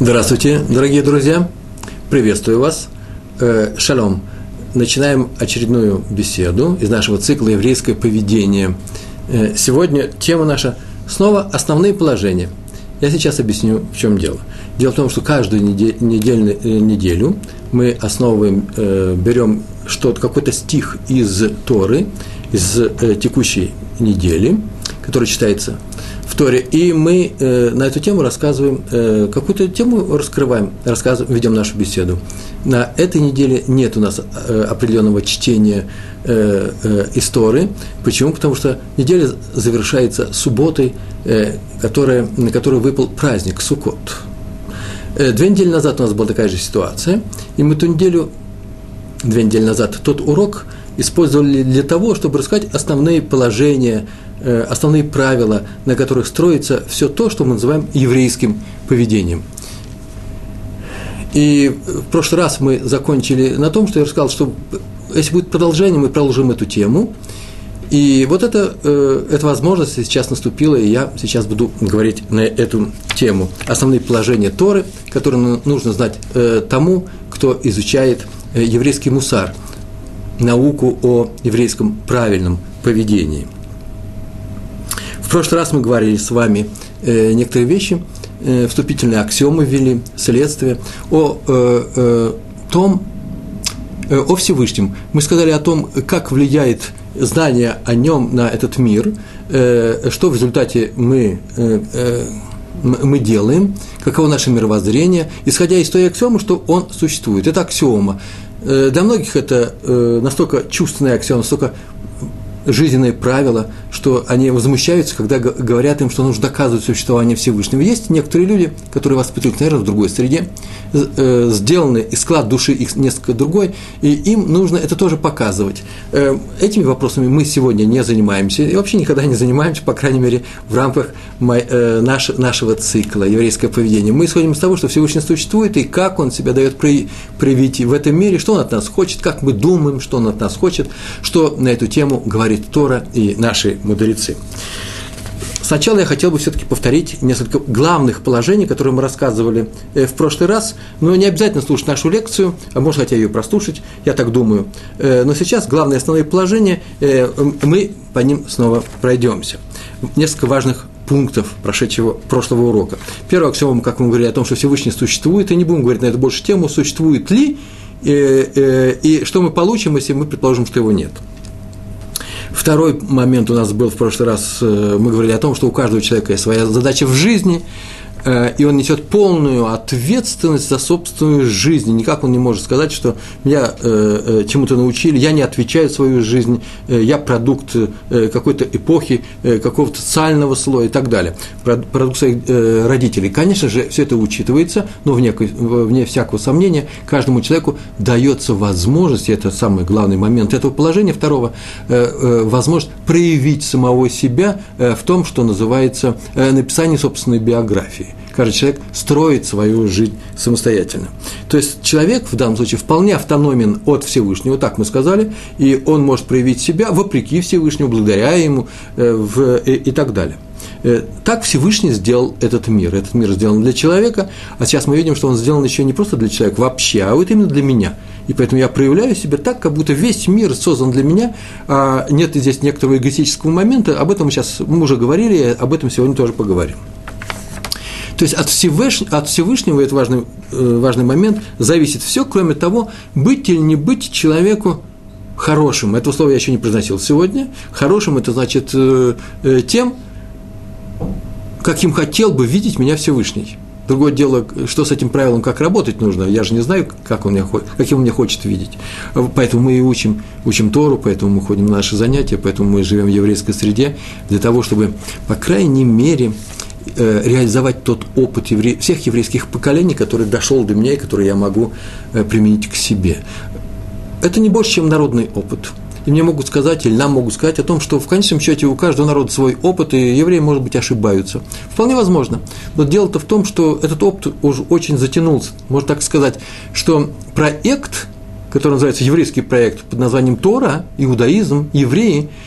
Здравствуйте, дорогие друзья! Приветствую вас! Э, шалом! Начинаем очередную беседу из нашего цикла «Еврейское поведение». Э, сегодня тема наша снова «Основные положения». Я сейчас объясню, в чем дело. Дело в том, что каждую недельную, э, неделю мы основываем, берем что-то, какой-то стих из Торы, из текущей недели, который читается Торе. И мы э, на эту тему рассказываем, э, какую-то тему раскрываем, рассказываем, ведем нашу беседу. На этой неделе нет у нас э, определенного чтения э, э, истории. Почему? Потому что неделя завершается субботой, э, которая, на которую выпал праздник Суккот. Э, две недели назад у нас была такая же ситуация, и мы ту неделю, две недели назад, тот урок использовали для того, чтобы рассказать основные положения основные правила, на которых строится все то, что мы называем еврейским поведением. И в прошлый раз мы закончили на том, что я рассказал, что если будет продолжение, мы продолжим эту тему. И вот это, э, эта возможность сейчас наступила, и я сейчас буду говорить на эту тему. Основные положения Торы, которые нужно знать э, тому, кто изучает еврейский мусар, науку о еврейском правильном поведении – в прошлый раз мы говорили с вами э, некоторые вещи, э, вступительные аксиомы ввели, следствие, о э, э, том, э, о Всевышнем. Мы сказали о том, как влияет знание о нем на этот мир, э, что в результате мы, э, э, мы делаем, каково наше мировоззрение, исходя из той аксиомы, что он существует. Это аксиома. Э, для многих это э, настолько чувственная аксиома, настолько жизненные правила, что они возмущаются, когда говорят им, что нужно доказывать существование Всевышнего. Есть некоторые люди, которые воспитывают, наверное, в другой среде, э, сделаны, и склад души их несколько другой, и им нужно это тоже показывать. Э, этими вопросами мы сегодня не занимаемся, и вообще никогда не занимаемся, по крайней мере, в рамках э, нашего цикла «Еврейское поведение». Мы исходим из того, что Всевышний существует, и как Он себя дает проявить в этом мире, что Он от нас хочет, как мы думаем, что Он от нас хочет, что на эту тему говорит Тора и наши мудрецы. Сначала я хотел бы все-таки повторить несколько главных положений, которые мы рассказывали э, в прошлый раз. Но не обязательно слушать нашу лекцию, а может хотя ее прослушать, я так думаю. Э, но сейчас главные основные положения, э, мы по ним снова пройдемся. Несколько важных пунктов прошедшего прошлого урока. Первый аксиом, как мы говорили, о том, что Всевышний существует, и не будем говорить на эту больше тему, существует ли, и, и что мы получим, если мы предположим, что его нет – Второй момент у нас был в прошлый раз, э, мы говорили о том, что у каждого человека есть своя задача в жизни – и он несет полную ответственность за собственную жизнь. Никак он не может сказать, что меня э, э, чему-то научили, я не отвечаю свою жизнь, я продукт какой-то эпохи, какого-то социального слоя и так далее. Продукт своих родителей. Конечно же, все это учитывается, но вне, вне всякого сомнения, каждому человеку дается возможность, и это самый главный момент этого положения, второго, возможность проявить самого себя в том, что называется написание собственной биографии каждый человек строит свою жизнь самостоятельно. То есть человек в данном случае вполне автономен от Всевышнего, так мы сказали, и он может проявить себя вопреки Всевышнему, благодаря ему э, в, и, и так далее. Э, так Всевышний сделал этот мир. Этот мир сделан для человека, а сейчас мы видим, что он сделан еще не просто для человека вообще, а вот именно для меня. И поэтому я проявляю себя так, как будто весь мир создан для меня, а нет здесь некоторого эгоистического момента. Об этом сейчас мы уже говорили, об этом сегодня тоже поговорим. То есть от Всевышнего, от Всевышнего это важный, э, важный момент, зависит все, кроме того, быть или не быть человеку хорошим. Это слово я еще не произносил сегодня. Хорошим – это значит э, э, тем, каким хотел бы видеть меня Всевышний. Другое дело, что с этим правилом, как работать нужно. Я же не знаю, как он меня, каким он меня хочет видеть. Поэтому мы и учим, учим Тору, поэтому мы ходим на наши занятия, поэтому мы живем в еврейской среде, для того, чтобы, по крайней мере, реализовать тот опыт евре... всех еврейских поколений, который дошел до меня и который я могу э, применить к себе. Это не больше, чем народный опыт. И мне могут сказать, или нам могут сказать о том, что в конечном счете у каждого народа свой опыт, и евреи, может быть, ошибаются. Вполне возможно. Но дело-то в том, что этот опыт уже очень затянулся. Можно так сказать, что проект, который называется еврейский проект под названием Тора, иудаизм, евреи –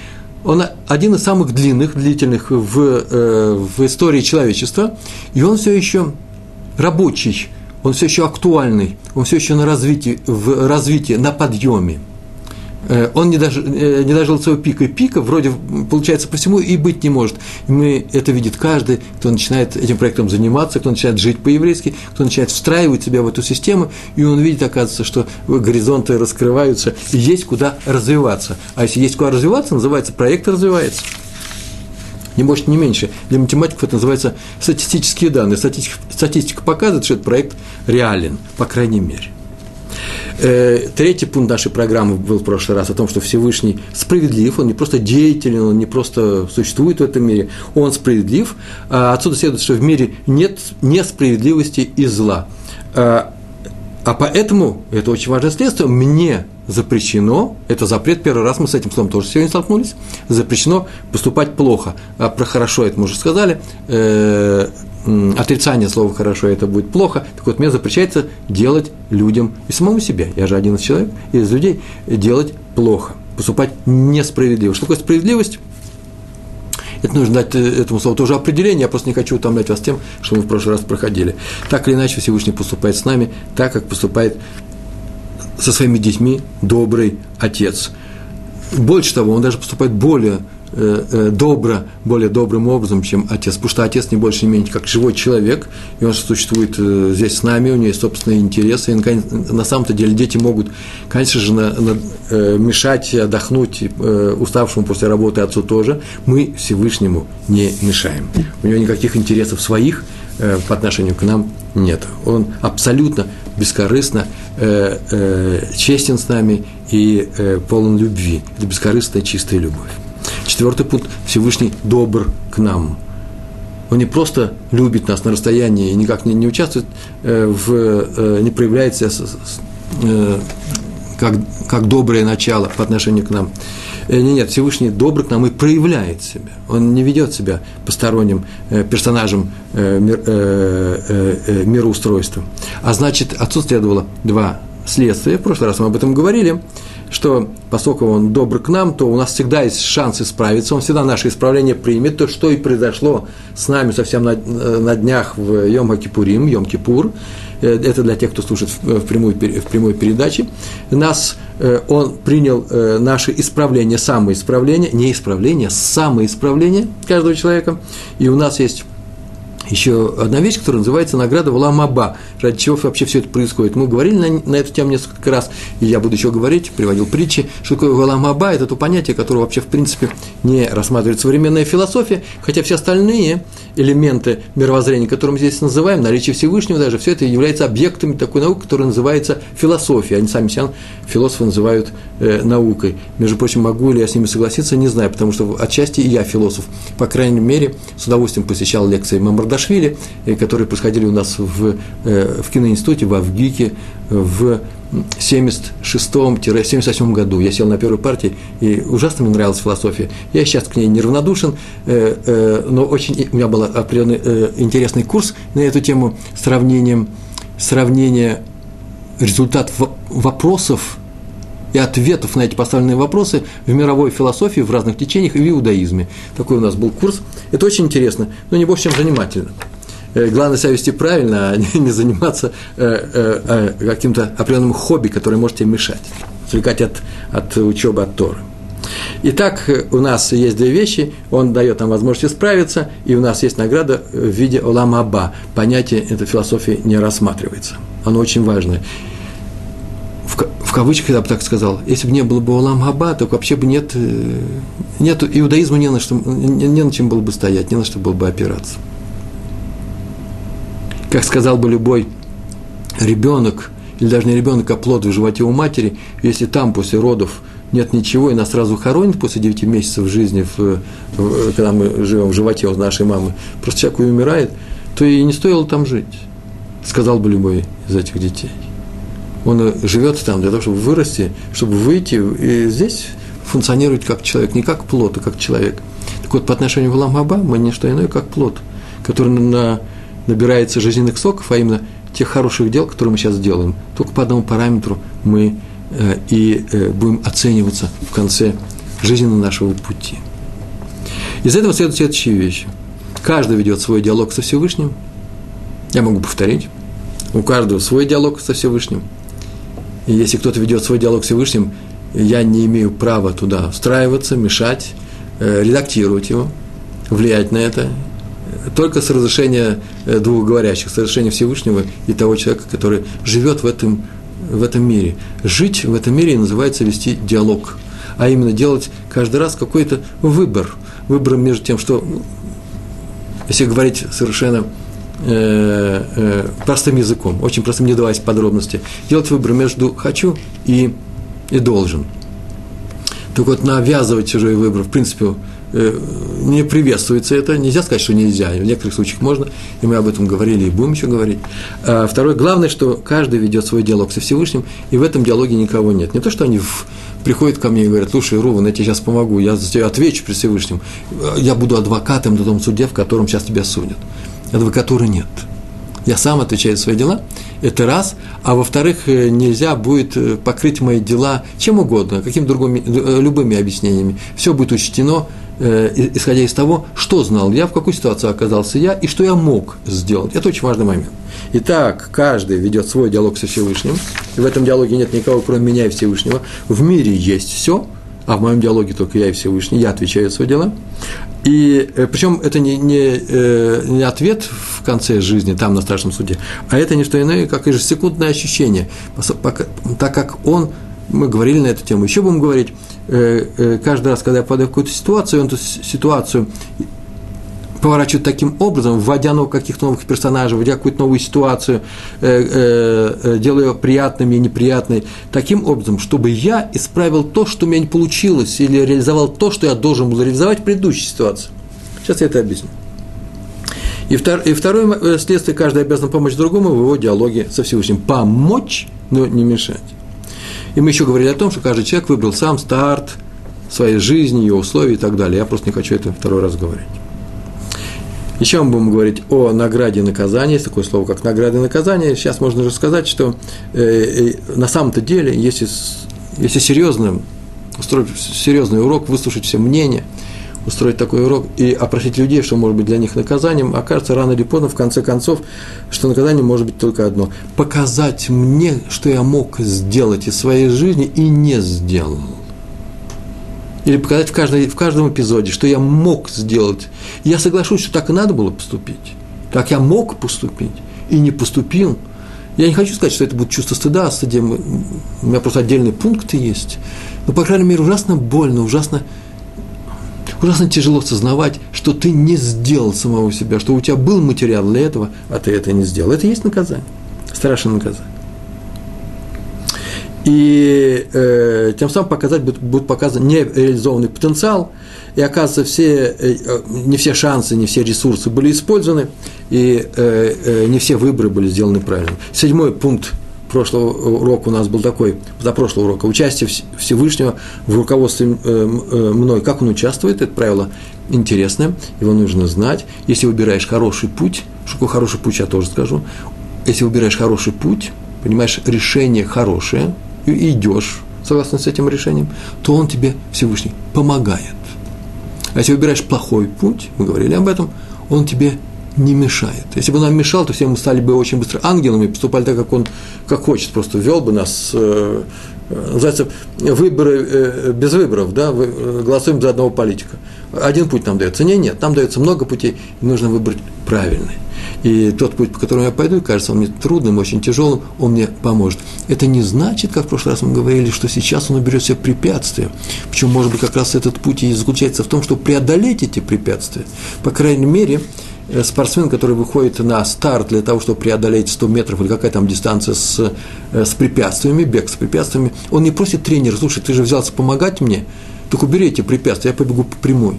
он один из самых длинных, длительных в, э, в истории человечества, и он все еще рабочий, он все еще актуальный, он все еще на развитии, в развитии, на подъеме. Э, он не, дожил, э, не дожил своего пика. И пика вроде, получается, по всему и быть не может. И мы, это видит каждый, кто начинает этим проектом заниматься, кто начинает жить по-еврейски, кто начинает встраивать себя в эту систему, и он видит, оказывается, что горизонты раскрываются, и есть куда развиваться. А если есть куда развиваться, называется проект развивается. Не больше, не меньше. Для математиков это называется статистические данные. Статистика, статистика показывает, что этот проект реален, по крайней мере. Э, третий пункт нашей программы был в прошлый раз о том, что Всевышний справедлив, он не просто деятелен, он не просто существует в этом мире, он справедлив. А отсюда следует, что в мире нет несправедливости и зла. А, а поэтому, это очень важное следствие, мне запрещено, это запрет, первый раз мы с этим словом тоже сегодня столкнулись, запрещено поступать плохо. А про хорошо это мы уже сказали, э, отрицание слова «хорошо» это будет плохо, так вот мне запрещается делать людям и самому себе, я же один из человек, из людей, делать плохо, поступать несправедливо. Что такое справедливость? Это нужно дать э, этому слову тоже определение, я просто не хочу утомлять вас тем, что мы в прошлый раз проходили. Так или иначе Всевышний поступает с нами, так как поступает со своими детьми добрый отец. Больше того, он даже поступает более добро, более добрым образом, чем отец, потому что отец не больше не менее как живой человек, и он существует э, здесь с нами, у него есть собственные интересы, и на самом-то деле дети могут, конечно же, на, на, мешать, отдохнуть уставшему после работы отцу тоже, мы Всевышнему не мешаем. У него никаких интересов своих по отношению к нам нет. Он абсолютно бескорыстно честен с нами и полон любви. Это бескорыстная чистая любовь. Четвертый пункт – Всевышний добр к нам. Он не просто любит нас на расстоянии и никак не, не участвует э, в, э, не проявляется э, как, как доброе начало по отношению к нам. Нет, нет, Всевышний добр к нам и проявляет себя. Он не ведет себя посторонним персонажем мироустройства. А значит, отцу следовало два следствия. В прошлый раз мы об этом говорили что поскольку он добр к нам, то у нас всегда есть шанс исправиться, он всегда наше исправление примет, то, что и произошло с нами совсем на, на днях в Йом Кипурим, Йом Кипур, э, это для тех, кто слушает в прямой, в прямой передаче, нас, э, он принял э, наше исправление, самоисправление, не исправление, самоисправление каждого человека, и у нас есть еще одна вещь, которая называется награда Валамаба. Ради чего вообще все это происходит? Мы говорили на, на эту тему несколько раз, и я буду еще говорить, приводил притчи, что такое Валамаба – это то понятие, которое вообще, в принципе, не рассматривает современная философия, хотя все остальные элементы мировоззрения, которые мы здесь называем, наличие Всевышнего даже, все это является объектами такой науки, которая называется философия. Они сами себя философы называют э, наукой. Между прочим, могу ли я с ними согласиться, не знаю, потому что отчасти и я философ. По крайней мере, с удовольствием посещал лекции Мамардашвили, э, которые происходили у нас в, э, в киноинституте, в Авгике, в 76-78 году. Я сел на первой партии, и ужасно мне нравилась философия. Я сейчас к ней неравнодушен, э, но очень у меня был определенный интересный курс на эту тему сравнением, сравнения результатов вопросов и ответов на эти поставленные вопросы в мировой философии, в разных течениях и в иудаизме. Такой у нас был курс. Это очень интересно, но не больше, чем занимательно. Э, главное себя вести правильно, а не заниматься э, э, каким-то определенным хобби, которое может тебе мешать, отвлекать от, от учебы, от Торы. Итак, у нас есть две вещи, он дает нам возможность справиться, и у нас есть награда в виде оламаба. Понятие этой философии не рассматривается. Оно очень важное. В, кавычках я бы так сказал, если бы не было бы Олам Хаба, то вообще бы нет, нет иудаизма не на, что, не, не на чем было бы стоять, не на что было бы опираться как сказал бы любой ребенок, или даже не ребенок, а плод в животе у матери, если там после родов нет ничего, и нас сразу хоронят после 9 месяцев жизни, в, в, когда мы живем в животе у нашей мамы, просто человек умирает, то и не стоило там жить, сказал бы любой из этих детей. Он живет там для того, чтобы вырасти, чтобы выйти, и здесь функционировать как человек, не как плод, а как человек. Так вот, по отношению к Ламаба мы не что иное, как плод, который на набирается жизненных соков, а именно тех хороших дел, которые мы сейчас делаем, только по одному параметру мы э, и э, будем оцениваться в конце жизненного нашего пути. Из этого следуют следующие вещи. Каждый ведет свой диалог со Всевышним, Я могу повторить. У каждого свой диалог со Всевышним. И если кто-то ведет свой диалог с Всевышним, я не имею права туда встраиваться, мешать, э, редактировать его, влиять на это. Только с разрешения э, двух говорящих, с разрешения Всевышнего и того человека, который живет в этом, в этом мире. Жить в этом мире называется вести диалог, а именно делать каждый раз какой-то выбор. Выбор между тем, что, ну, если говорить совершенно э, э, простым языком, очень простым, не даваясь подробности, делать выбор между «хочу» и, и «должен». Так вот, навязывать чужой выбор, в принципе, э, не приветствуется это. Нельзя сказать, что нельзя. В некоторых случаях можно, и мы об этом говорили, и будем еще говорить. А второе, главное, что каждый ведет свой диалог со Всевышним, и в этом диалоге никого нет. Не то, что они в, приходят ко мне и говорят, слушай, Руван, я тебе сейчас помогу, я за тебя отвечу при Всевышнем, я буду адвокатом на том суде, в котором сейчас тебя судят адвокатуры нет. Я сам отвечаю за свои дела, это раз, а во-вторых, э, нельзя будет э, покрыть мои дела чем угодно, какими другими, э, любыми объяснениями. Все будет учтено, исходя из того, что знал я, в какой ситуации оказался я и что я мог сделать. Это очень важный момент. Итак, каждый ведет свой диалог со Всевышним, и в этом диалоге нет никого, кроме меня и Всевышнего. В мире есть все – а в моем диалоге только я и Всевышний, я отвечаю за свои дела. И э, причем это не, не, э, не ответ в конце жизни, там на страшном суде, а это не что иное, как ежесекундное ощущение, так как он, мы говорили на эту тему, еще будем говорить, э, каждый раз, когда я попадаю в какую-то ситуацию, он эту ситуацию поворачивают таким образом, вводя новых, каких-то новых персонажей, вводя какую-то новую ситуацию, э, э, э, делая ее приятной и неприятной, таким образом, чтобы я исправил то, что у меня не получилось, или реализовал то, что я должен был реализовать в предыдущей ситуации. Сейчас я это объясню. И, втор, и второе следствие, каждый обязан помочь другому в его диалоге со Всевышним. Помочь, но не мешать. И мы еще говорили о том, что каждый человек выбрал сам старт своей жизни, ее условия и так далее. Я просто не хочу это второй раз говорить. Еще мы будем говорить о награде и наказании. Есть такое слово, как награда и наказание. Сейчас можно же сказать, что э, э, на самом-то деле, если, если серьезно, устроить серьезный урок, выслушать все мнения, устроить такой урок и опросить людей, что может быть для них наказанием, окажется рано или поздно, в конце концов, что наказание может быть только одно – показать мне, что я мог сделать из своей жизни и не сделал или показать в, каждой, в каждом эпизоде, что я мог сделать. я соглашусь, что так и надо было поступить. Так я мог поступить и не поступил. Я не хочу сказать, что это будет чувство стыда, о стыде. У меня просто отдельные пункты есть. Но, по крайней мере, ужасно больно, ужасно, ужасно тяжело сознавать, что ты не сделал самого себя, что у тебя был материал для этого, а ты это не сделал. Это есть наказание, страшное наказание и э, тем самым показать будет, будет показан нереализованный потенциал, и оказывается, все, э, не все шансы, не все ресурсы были использованы, и э, э, не все выборы были сделаны правильно. Седьмой пункт прошлого урока у нас был такой, за прошлого урока, участие Всевышнего в руководстве э, э, мной. Как он участвует, это правило интересное, его нужно знать. Если выбираешь хороший путь, что такое хороший путь, я тоже скажу, если выбираешь хороший путь, понимаешь, решение хорошее – и идешь согласно с этим решением, то он тебе Всевышний помогает. А если выбираешь плохой путь, мы говорили об этом, он тебе не мешает. Если бы нам мешал, то все мы стали бы очень быстро ангелами, поступали так, как он как хочет, просто ввел бы нас, э называется, выборы э, без выборов, да, э, голосуем за одного политика. Один путь нам дается. Нет, нет, нам дается много путей, и нужно выбрать правильный. И тот путь, по которому я пойду, кажется он мне трудным, очень тяжелым, он мне поможет. Это не значит, как в прошлый раз мы говорили, что сейчас он уберет все препятствия. Причем, может быть, как раз этот путь и заключается в том, чтобы преодолеть эти препятствия. По крайней мере, э, спортсмен, который выходит на старт для того, чтобы преодолеть 100 метров или какая там дистанция с, э, с препятствиями, бег с препятствиями, он не просит тренера, слушай, ты же взялся помогать мне, так убери эти препятствия, я побегу по прямой.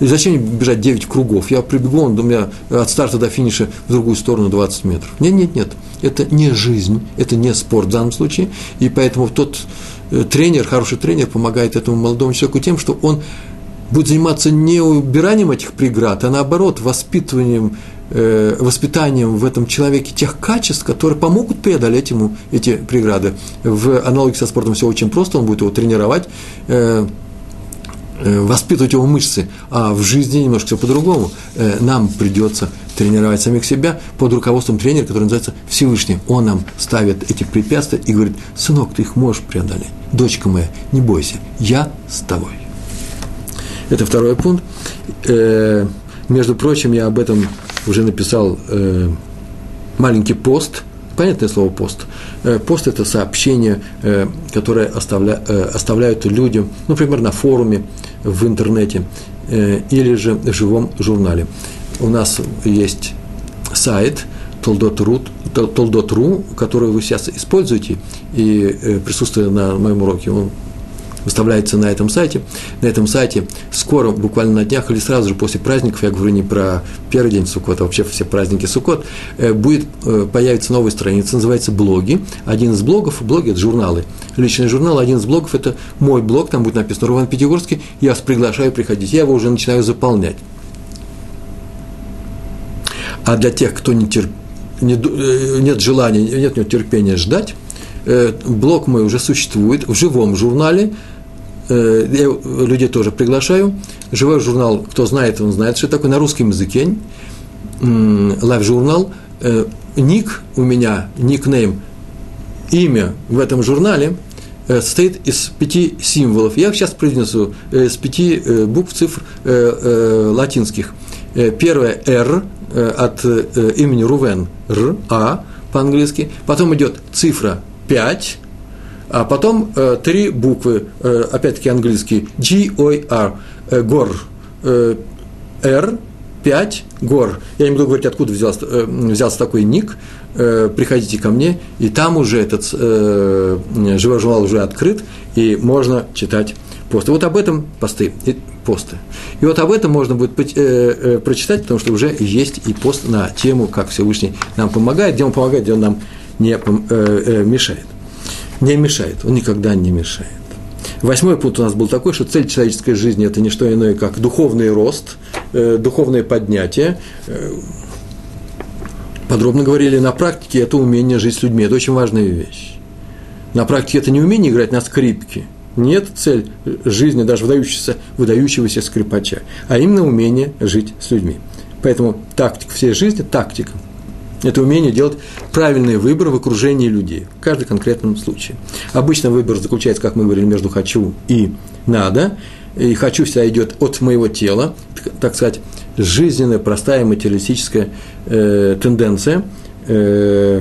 И зачем мне бежать 9 кругов? Я прибегу, он у меня от старта до финиша в другую сторону 20 метров. Нет, нет, нет. Это не жизнь, это не спорт в данном случае. И поэтому тот э, тренер, хороший тренер помогает этому молодому человеку тем, что он будет заниматься не убиранием этих преград, а наоборот, воспитыванием, э, воспитанием в этом человеке тех качеств, которые помогут преодолеть ему эти преграды. В аналогии со спортом все очень просто, он будет его тренировать, э, Э, воспитывать его мышцы, а в жизни немножко все по-другому. Э, нам придется тренировать самих себя под руководством тренера, который называется Всевышний. Он нам ставит эти препятствия и говорит, сынок, ты их можешь преодолеть. Дочка моя, не бойся, я с тобой. Это второй пункт. Э, между прочим, я об этом уже написал э, маленький пост – Понятное слово пост. Э, пост – это сообщение, э, которое оставля, э, оставляют люди, например, на форуме, в интернете или же в живом журнале. У нас есть сайт toldot.ru, который вы сейчас используете, и присутствуя на моем уроке, он выставляется на этом сайте. На этом сайте скоро, буквально на днях или сразу же после праздников, я говорю не про первый день Суккот, а вообще все праздники Суккот, э, будет, э, появится новая страница, называется «Блоги». Один из блогов, блоги – это журналы. Личный журнал, один из блогов – это мой блог, там будет написано «Руван Пятигорский», я вас приглашаю приходить. Я его уже начинаю заполнять. А для тех, кто не терп... не, э, нет желания, нет, нет терпения ждать, блог мой уже существует в живом журнале – Э, я людей тоже приглашаю. Живой журнал, кто знает, он знает, что такое на русском языке. Лайв-журнал. Э, ник у меня, никнейм, имя в этом журнале э, состоит из пяти символов. Я сейчас произнесу с пяти букв, цифр латинских. Первое – R от имени Рувен, Р, А по-английски. Потом идет цифра 5, а потом э, три буквы, э, опять-таки английские, G-O-R, э, гор, э, R, 5, гор. Я не буду говорить, откуда взялся, э, взялся такой ник, э, приходите ко мне, и там уже этот э, живой журнал уже открыт, и можно читать посты. Вот об этом посты, и посты. И вот об этом можно будет э, э, прочитать, потому что уже есть и пост на тему, как Всевышний нам помогает, где он помогает, где он нам не э, э, мешает не мешает, он никогда не мешает. Восьмой пункт у нас был такой, что цель человеческой жизни – это не что иное, как духовный рост, э, духовное поднятие. Э, подробно говорили, на практике это умение жить с людьми, это очень важная вещь. На практике это не умение играть на скрипке, нет цель жизни даже выдающегося, выдающегося скрипача, а именно умение жить с людьми. Поэтому тактика всей жизни – тактика – это умение делать правильный выбор в окружении людей, в каждом конкретном случае. Обычно выбор заключается, как мы говорили, между «хочу» и «надо». И «хочу» всегда идет от моего тела, так сказать, жизненная, простая материалистическая э, тенденция, э,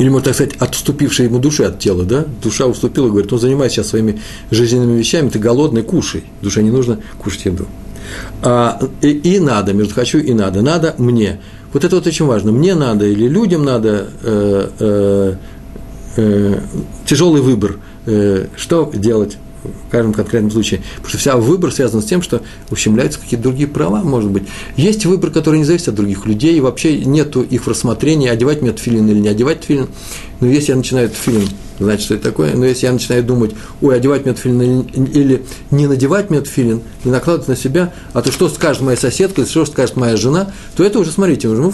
или, можно так сказать, отступившая ему души от тела, да? Душа уступила, говорит, ну, занимайся сейчас своими жизненными вещами, ты голодный, кушай. Душе не нужно кушать еду. А, и, и надо, между хочу и надо. Надо мне. Вот это вот очень важно. Мне надо или людям надо э, э, э, тяжелый выбор, э, что делать в каждом конкретном случае. Потому что вся выбор связан с тем, что ущемляются какие-то другие права, может быть. Есть выбор, который не зависит от других людей, и вообще нет их в рассмотрении, одевать мне филин или не одевать филин. Но если я начинаю филин, значит, что это такое. Но если я начинаю думать, ой, одевать мне или не надевать мне не накладывать на себя, а то что скажет моя соседка, что скажет моя жена, то это уже, смотрите, уже мы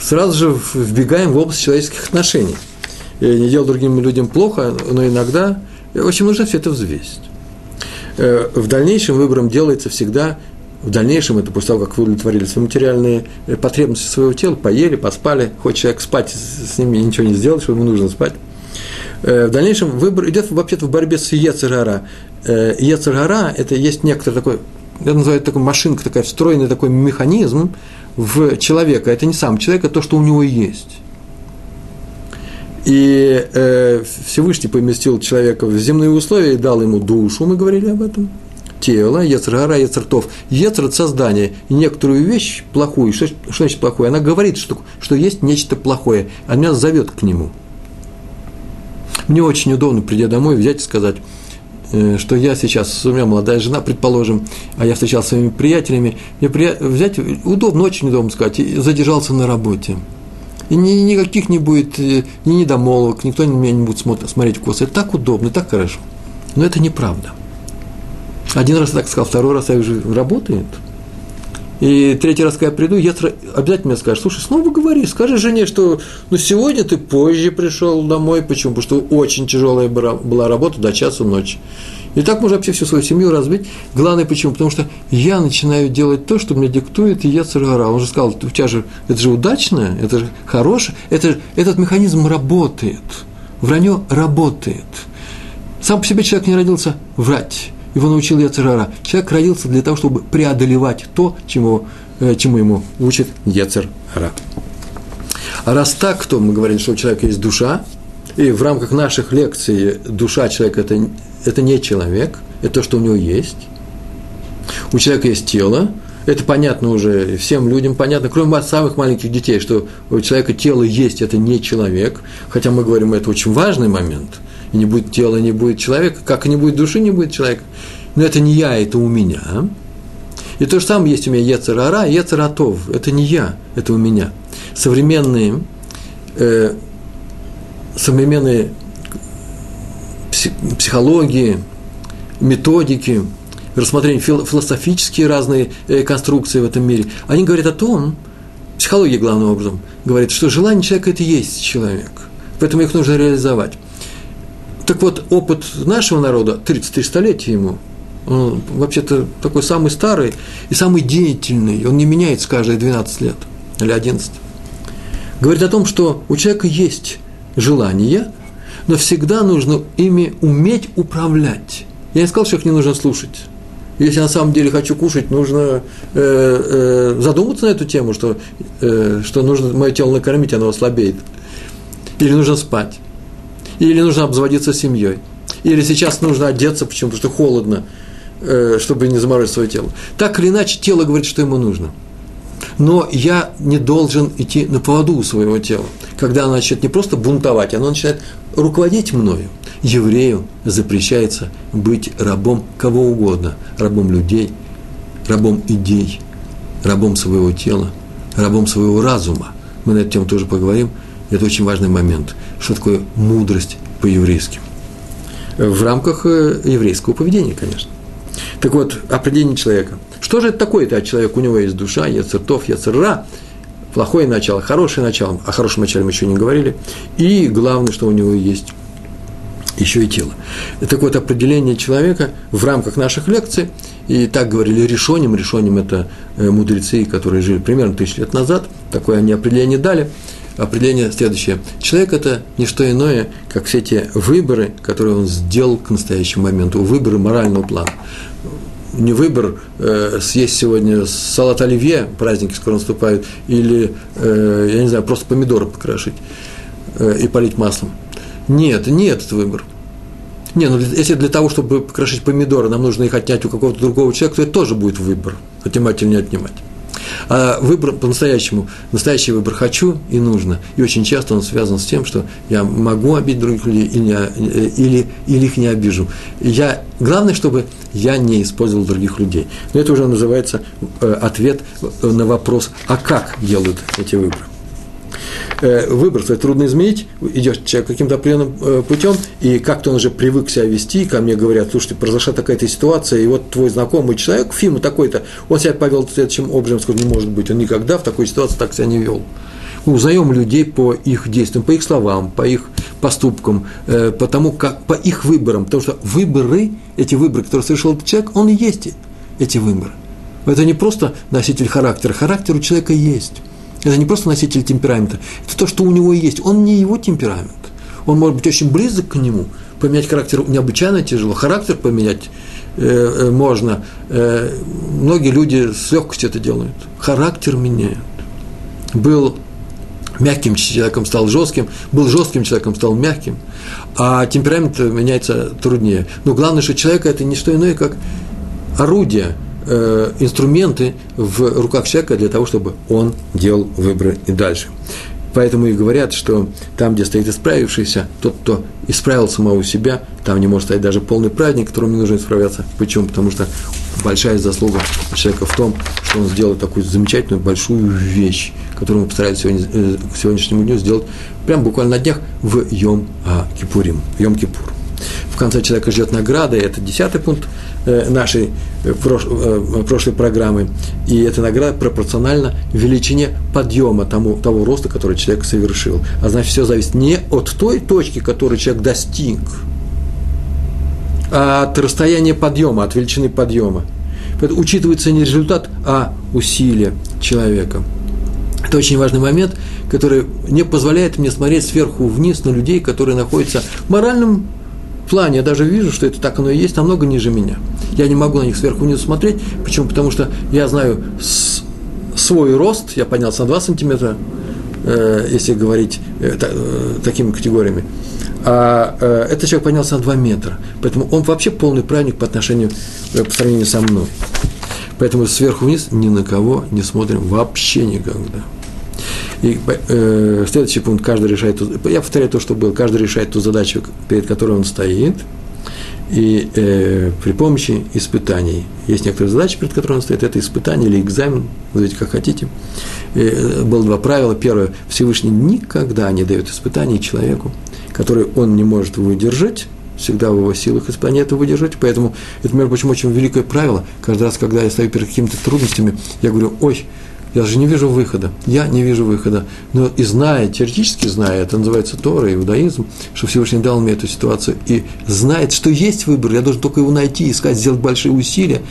сразу же вбегаем в область человеческих отношений. И не делать другим людям плохо, но иногда в общем, нужно все это взвесить. Э, в дальнейшем выбором делается всегда, в дальнейшем, это после того, как вы удовлетворили свои материальные э, потребности своего тела, поели, поспали, хочет человек спать, с ними ничего не сделать, что ему нужно спать. Э, в дальнейшем выбор идет вообще-то в борьбе с Ецергара. Ецергара – это есть некоторый такой, я называю это такой машинка, такой встроенный такой механизм в человека. Это не сам человек, а то, что у него есть. И э, Всевышний поместил человека в земные условия и дал ему душу, мы говорили об этом, тело, Ецргара, Ецртов. Ецр – это создание. И некоторую вещь плохую, что, что значит плохое? Она говорит, что, что есть нечто плохое, она зовет к нему. Мне очень удобно, придя домой, взять и сказать, э, что я сейчас, у меня молодая жена, предположим, а я встречался с своими приятелями, мне при... взять, удобно, очень удобно сказать, задержался на работе – и ни, никаких не будет э, ни недомолвок, никто на меня не будет смотреть в косо. Это так удобно, так хорошо. Но это неправда. Один раз я так сказал, второй раз я уже работает. И третий раз, когда я приду, я обязательно мне скажет, слушай, снова говори, скажи жене, что ну, сегодня ты позже пришел домой. Почему? Потому что очень тяжелая была работа до часу ночи. И так можно вообще всю свою семью разбить. Главное почему? Потому что я начинаю делать то, что мне диктует Ецаргара. Он же сказал, у тебя же, это же удачное, это же хорошее, это, этот механизм работает. Вранье работает. Сам по себе человек не родился врать. Его научил Ецарара. Человек родился для того, чтобы преодолевать то, чему, э, чему ему учит Ецарара. А раз так, то мы говорим, что у человека есть душа, и в рамках наших лекций душа человека это, это не человек, это то, что у него есть. У человека есть тело, это понятно уже всем людям, понятно, кроме самых маленьких детей, что у человека тело есть, это не человек, хотя мы говорим, это очень важный момент, и не будет тела, не будет человека, как и не будет души, не будет человека. Но это не я, это у меня. И то же самое есть у меня Ецерара, Ецератов, это не я, это у меня. Современные э, современные психологии, методики, рассмотрения философические разные э, конструкции в этом мире, они говорят о том, психология главным образом говорит, что желание человека – это и есть человек, поэтому их нужно реализовать. Так вот, опыт нашего народа, 33 столетия ему, он вообще-то такой самый старый и самый деятельный, он не меняется каждые 12 лет или 11. Говорит о том, что у человека есть желания, но всегда нужно ими уметь управлять. Я не сказал, что их не нужно слушать. Если на самом деле хочу кушать, нужно э, э, задуматься на эту тему, что, э, что нужно мое тело накормить, оно ослабеет. Или нужно спать. Или нужно обзаводиться семьей. Или сейчас нужно одеться, почему? Потому что холодно, э, чтобы не заморозить свое тело. Так или иначе, тело говорит, что ему нужно – но я не должен идти на поводу у своего тела. Когда оно начнет не просто бунтовать, оно начинает руководить мною. Еврею запрещается быть рабом кого угодно, рабом людей, рабом идей, рабом своего тела, рабом своего разума. Мы на эту тему тоже поговорим. Это очень важный момент. Что такое мудрость по-еврейски? В рамках э, еврейского поведения, конечно. Так вот, определение человека – что же это такое? Это человек, у него есть душа, яцертов, яцерра, плохое начало, хорошее начало, о хорошем начале мы еще не говорили, и главное, что у него есть еще и тело. Так вот, определение человека в рамках наших лекций, и так говорили решением, решением это э, мудрецы, которые жили примерно тысячу лет назад, такое они определение дали, определение следующее. Человек – это не что иное, как все те выборы, которые он сделал к настоящему моменту, выборы морального плана не выбор э, съесть сегодня салат оливье, праздники скоро наступают, или, э, я не знаю, просто помидоры покрошить э, и полить маслом. Нет, нет этот выбор. Не, ну если для того, чтобы покрошить помидоры, нам нужно их отнять у какого-то другого человека, то это тоже будет выбор, отнимать или не отнимать. А выбор по-настоящему, настоящий выбор хочу и нужно. И очень часто он связан с тем, что я могу обидеть других людей или, не, или, или их не обижу. Я, главное, чтобы я не использовал других людей. Но это уже называется э, ответ на вопрос, а как делают эти выборы. Э, выбор свой трудно изменить, идет человек каким-то определенным э, путем, и как-то он уже привык себя вести, ко мне говорят, слушай, произошла такая-то ситуация, и вот твой знакомый человек, Фима такой-то, он себя повел следующим образом, скажу, не может быть, он никогда в такой ситуации так себя не вел. Мы узнаем людей по их действиям, по их словам, по их поступкам, э, по тому, как, по их выборам, потому что выборы, эти выборы, которые совершил этот человек, он и есть эти выборы. Это не просто носитель характера, характер у человека есть. Это не просто носитель темперамента, это то, что у него есть. Он не его темперамент. Он может быть очень близок к нему. Поменять характер необычайно тяжело. Характер поменять э, э, можно. Э, многие люди с легкостью это делают. Характер меняют. Был мягким человеком, стал жестким, был жестким человеком, стал мягким, а темперамент меняется труднее. Но главное, что человек это не что иное, как орудие – э, инструменты в руках человека для того, чтобы он делал выборы и дальше. Поэтому и говорят, что там, где стоит исправившийся, тот, кто исправил самого себя, там не может стоять даже полный праведник, которому не нужно исправляться. Почему? Потому что большая заслуга человека в том, что он сделал такую замечательную большую вещь, которую мы постарались сегодня, э, к сегодняшнему дню сделать прямо буквально на днях в Йом Кипурим, Йом Кипур. В конце человека ждет награда, и это десятый пункт нашей э, э, прошлой программы. И эта награда пропорциональна величине подъема тому, того роста, который человек совершил. А значит, все зависит не от той точки, которую человек достиг, а от расстояния подъема, от величины подъема. Поэтому учитывается не результат, а усилие человека. Это очень важный момент, который не позволяет мне смотреть сверху вниз на людей, которые находятся в моральном плане. Я даже вижу, что это так оно и есть, намного ниже меня. Я не могу на них сверху вниз смотреть. Почему? Потому что я знаю свой рост, я поднялся на 2 сантиметра, э, если говорить э, э, такими категориями. А э, этот человек поднялся на 2 метра. Поэтому он вообще полный праведник по отношению, э, по сравнению со мной. Поэтому сверху вниз ни на кого не смотрим вообще никогда. И э, следующий пункт, каждый решает, я повторяю то, что было, каждый решает ту задачу, перед которой он стоит, и э, при помощи испытаний. Есть некоторые задачи, перед которыми он стоит, это испытание или экзамен, назовите как хотите. И, э, было два правила. Первое, Всевышний никогда не дает испытаний человеку, который он не может выдержать, всегда в его силах исполнять это выдержать. Поэтому это, между прочим, очень великое правило. Каждый раз, когда я стою перед какими-то трудностями, я говорю, ой, я же не вижу выхода, я не вижу выхода. Но и зная, теоретически зная, это называется Тора, иудаизм, что Всевышний дал мне эту ситуацию, и знает, что есть выбор, я должен только его найти, искать, сделать большие усилия.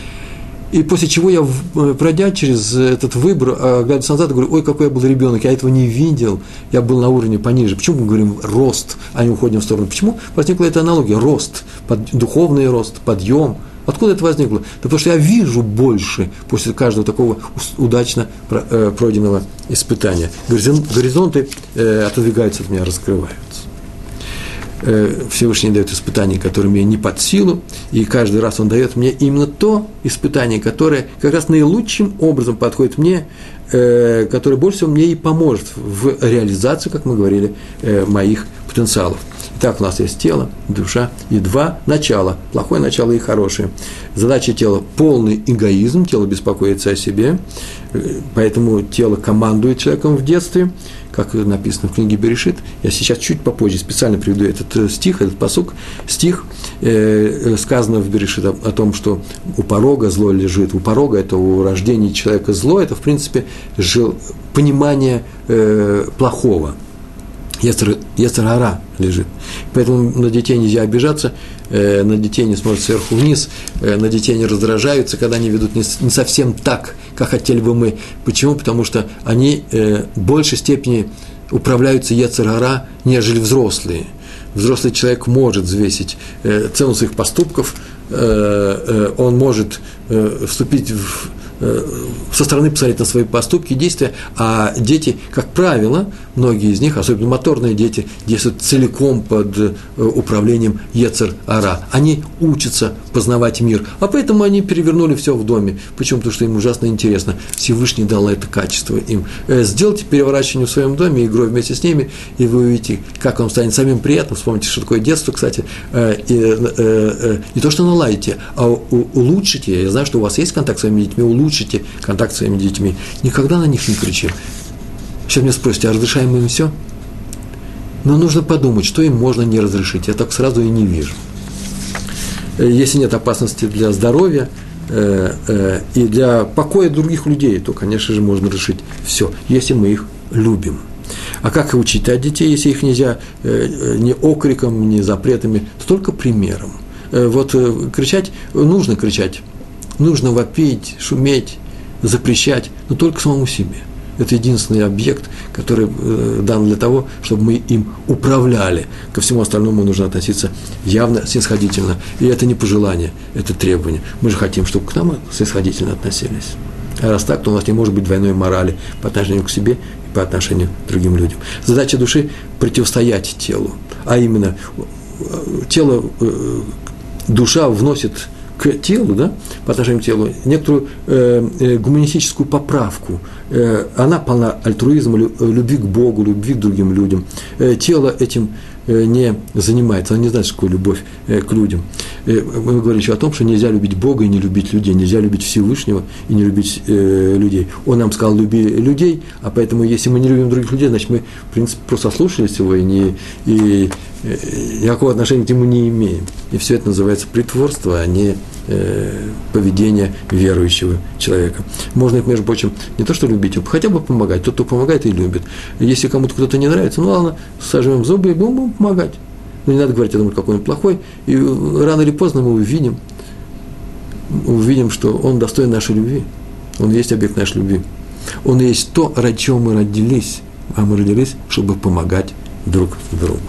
И после чего я, э, пройдя через этот выбор, а, глядя назад, говорю, ой, какой я был ребенок, я этого не видел, я был на уровне пониже. Почему мы говорим рост, а не уходим в сторону? Почему возникла эта аналогия? Рост, под, духовный рост, подъем – Откуда это возникло? Да потому что я вижу больше после каждого такого удачно э, пройденного испытания. Горизонты э, отодвигаются от меня, раскрываются. Э, Всевышний дает испытания, которые мне не под силу, и каждый раз он дает мне именно то испытание, которое как раз наилучшим образом подходит мне, которое больше всего мне и поможет в реализации, как мы говорили, моих потенциалов. Так у нас есть тело, душа и два начала, плохое начало и хорошее. Задача тела – полный эгоизм, тело беспокоится о себе, поэтому тело командует человеком в детстве, как написано в книге Берешит. Я сейчас чуть попозже специально приведу этот э, стих, этот посук. Стих, э, сказано в Берешит о, о том, что у порога зло лежит. У порога – это у рождения человека зло, это, в принципе, жил, понимание э, плохого – Ецарара лежит. Поэтому на детей нельзя обижаться, э, на детей не смотрят сверху вниз, э, на детей не раздражаются, когда они ведут не, не совсем так, как хотели бы мы. Почему? Потому что они э, в большей степени управляются Ецарара, нежели взрослые. Взрослый человек может взвесить цену своих поступков, он может вступить в Э, со стороны посмотреть на свои поступки действия, а дети, как правило, многие из них, особенно моторные дети, действуют целиком под э, управлением Ецер Ара. Они учатся познавать мир, а поэтому они перевернули все в доме. Почему? Потому что им ужасно интересно. Всевышний дал это качество им. Э, сделайте переворачивание в своем доме, игрой вместе с ними, и вы увидите, как вам станет самим приятным. Вспомните, что такое детство, кстати. Не то, что наладите, а улучшите. Я знаю, что у вас есть контакт с своими детьми, улучшите улучшите контакт с своими детьми, никогда на них не кричи. Сейчас меня спросите, а разрешаем им все? Но нужно подумать, что им можно не разрешить. Я так сразу и не вижу. Э, если нет опасности для здоровья э, э, и для покоя других людей, то, конечно же, можно решить все, если мы их любим. А как учить от детей, если их нельзя э, ни окриком, ни запретами, то только примером. Э, вот э, кричать, нужно кричать, нужно вопить, шуметь, запрещать, но только самому себе. Это единственный объект, который э, дан для того, чтобы мы им управляли. Ко всему остальному нужно относиться явно снисходительно. И это не пожелание, это требование. Мы же хотим, чтобы к нам снисходительно относились. А раз так, то у нас не может быть двойной морали по отношению к себе и по отношению к другим людям. Задача души – противостоять телу. А именно, э, тело, э, душа вносит к телу, да, по отношению к телу, некоторую э, э, гуманистическую поправку. Э, она полна альтруизма, любви к Богу, любви к другим людям. Э, тело этим э, не занимается, она не знает, что такое любовь э, к людям. Э, мы говорим еще о том, что нельзя любить Бога и не любить людей, нельзя любить Всевышнего и не любить э, людей. Он нам сказал, люби людей, а поэтому, если мы не любим других людей, значит, мы, в принципе, просто слушались его и, не, и э, никакого отношения к нему не имеем. И все это называется притворство, а не э, поведения верующего человека. Можно их, между прочим, не то что любить, а хотя бы помогать. Тот, кто помогает и любит. Если кому-то кто-то не нравится, ну ладно, сожмем зубы и будем помогать. Но не надо говорить о том, какой он плохой. И рано или поздно мы увидим, увидим, что он достоин нашей любви. Он есть объект нашей любви. Он есть то, ради чего мы родились. А мы родились, чтобы помогать друг другу.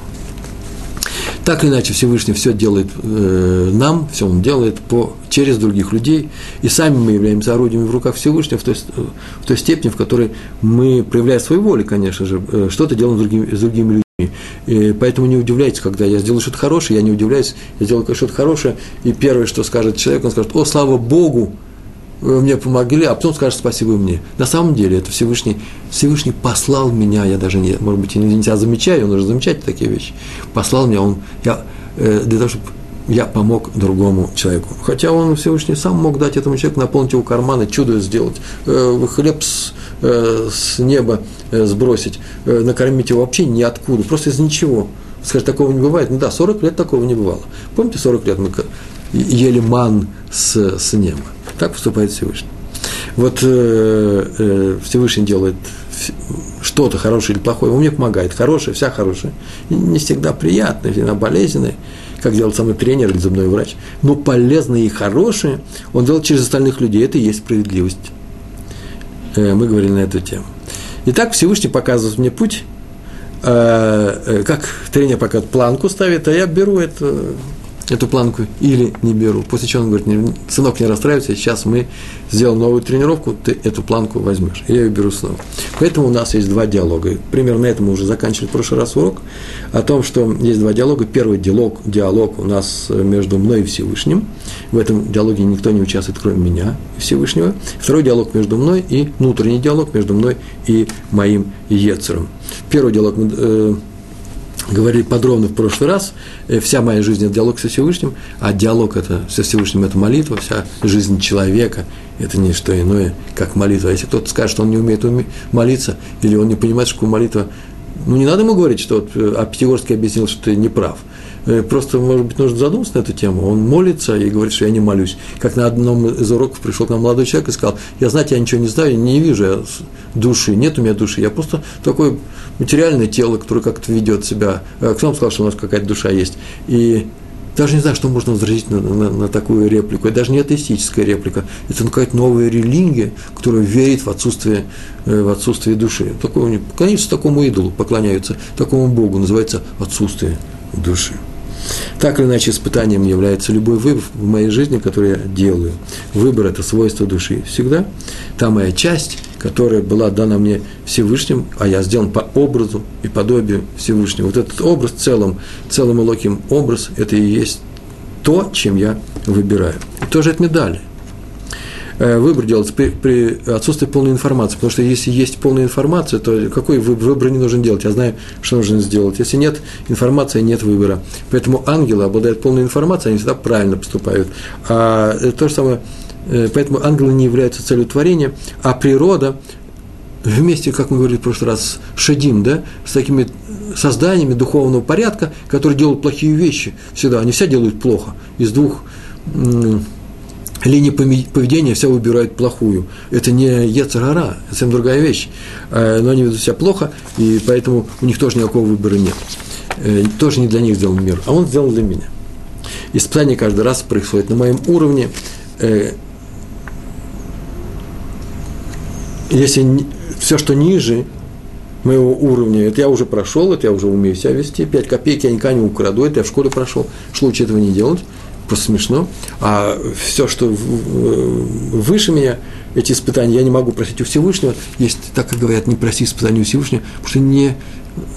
Так или иначе, Всевышний все делает э, нам, все он делает по, через других людей, и сами мы являемся орудиями в руках Всевышнего в той, в той степени, в которой мы, проявляя свою волю, конечно же, э, что-то делаем с другими, с другими людьми. И поэтому не удивляйтесь, когда я сделаю что-то хорошее, я не удивляюсь, я сделаю что-то хорошее, и первое, что скажет человек, он скажет, о, слава Богу, мне помогли, а потом скажет спасибо мне. На самом деле это Всевышний, Всевышний послал меня, я даже не, может быть, не тебя замечаю, он уже замечает такие вещи. Послал меня, он, я, э, для того, чтобы я помог другому человеку. Хотя он Всевышний сам мог дать этому человеку, наполнить его карманы, чудо сделать, э, хлеб с, э, с неба э, сбросить, э, накормить его вообще ниоткуда, просто из ничего. Скажет, такого не бывает. Ну да, 40 лет такого не бывало. Помните, 40 лет мы ели ман с, с неба. Так поступает Всевышний. Вот э, э, Всевышний делает что-то хорошее или плохое, он мне помогает. Хорошее, вся хорошая. Не всегда приятная, всегда болезненная, как делал самый тренер или зубной врач. Но полезное и хорошее он делает через остальных людей. Это и есть справедливость. Э, мы говорили на эту тему. Итак, Всевышний показывает мне путь, э, э, как тренер пока планку ставит, а я беру это эту планку или не беру. После чего он говорит, сынок, не расстраивайся, сейчас мы сделаем новую тренировку, ты эту планку возьмешь. Я ее беру снова. Поэтому у нас есть два диалога. Примерно на этом мы уже заканчивали в прошлый раз урок, о том, что есть два диалога. Первый диалог, диалог у нас между мной и Всевышним. В этом диалоге никто не участвует, кроме меня и Всевышнего. Второй диалог между мной и внутренний диалог между мной и моим Ецером. Первый диалог э, говорили подробно в прошлый раз, э, вся моя жизнь – это диалог со Всевышним, а диалог это, со Всевышним – это молитва, вся жизнь человека – это не что иное, как молитва. Если кто-то скажет, что он не умеет молиться, или он не понимает, что молитва, ну, не надо ему говорить, что вот, э, а Пятигорский объяснил, что ты не прав – просто, может быть, нужно задуматься на эту тему. Он молится и говорит, что я не молюсь. Как на одном из уроков пришел к нам молодой человек и сказал, я, знаете, я ничего не знаю, не вижу души, нет у меня души, я просто такое материальное тело, которое как-то ведет себя. А кто вам сказал, что у нас какая-то душа есть? И даже не знаю, что можно возразить на, на, на такую реплику. Это даже не атеистическая реплика. Это какая-то новая религия, которая верит в отсутствие, э, в отсутствие души. Такого, конечно, такому идолу поклоняются, такому Богу, называется отсутствие души. Так или иначе, испытанием является любой выбор в моей жизни, который я делаю. Выбор – это свойство души. Всегда та моя часть, которая была дана мне Всевышним, а я сделан по образу и подобию Всевышнего. Вот этот образ целым, целым Элоким образ – это и есть то, чем я выбираю. И тоже это медали – выбор делается при, при отсутствии полной информации. Потому что если есть полная информация, то какой выбор не нужно делать? Я знаю, что нужно сделать. Если нет информации, нет выбора. Поэтому ангелы обладают полной информацией, они всегда правильно поступают. А то же самое, э, поэтому ангелы не являются целью творения, а природа вместе, как мы говорили в прошлый раз, шедим, да, с такими созданиями духовного порядка, которые делают плохие вещи всегда. Они все делают плохо. Из двух линии поведения все выбирают плохую. Это не Ецарара, это совсем другая вещь. Э, но они ведут себя плохо, и поэтому у них тоже никакого выбора нет. Э, тоже не для них сделан мир, а он сделан для меня. Испытание каждый раз происходит на моем уровне. Э, если все, что ниже моего уровня, это я уже прошел, это я уже умею себя вести, 5 копеек я никогда не украду, это я в школе прошел, что лучше этого не делать просто смешно. А все, что выше меня, эти испытания, я не могу просить у Всевышнего. Есть, так как говорят, не проси испытания у Всевышнего, потому что не,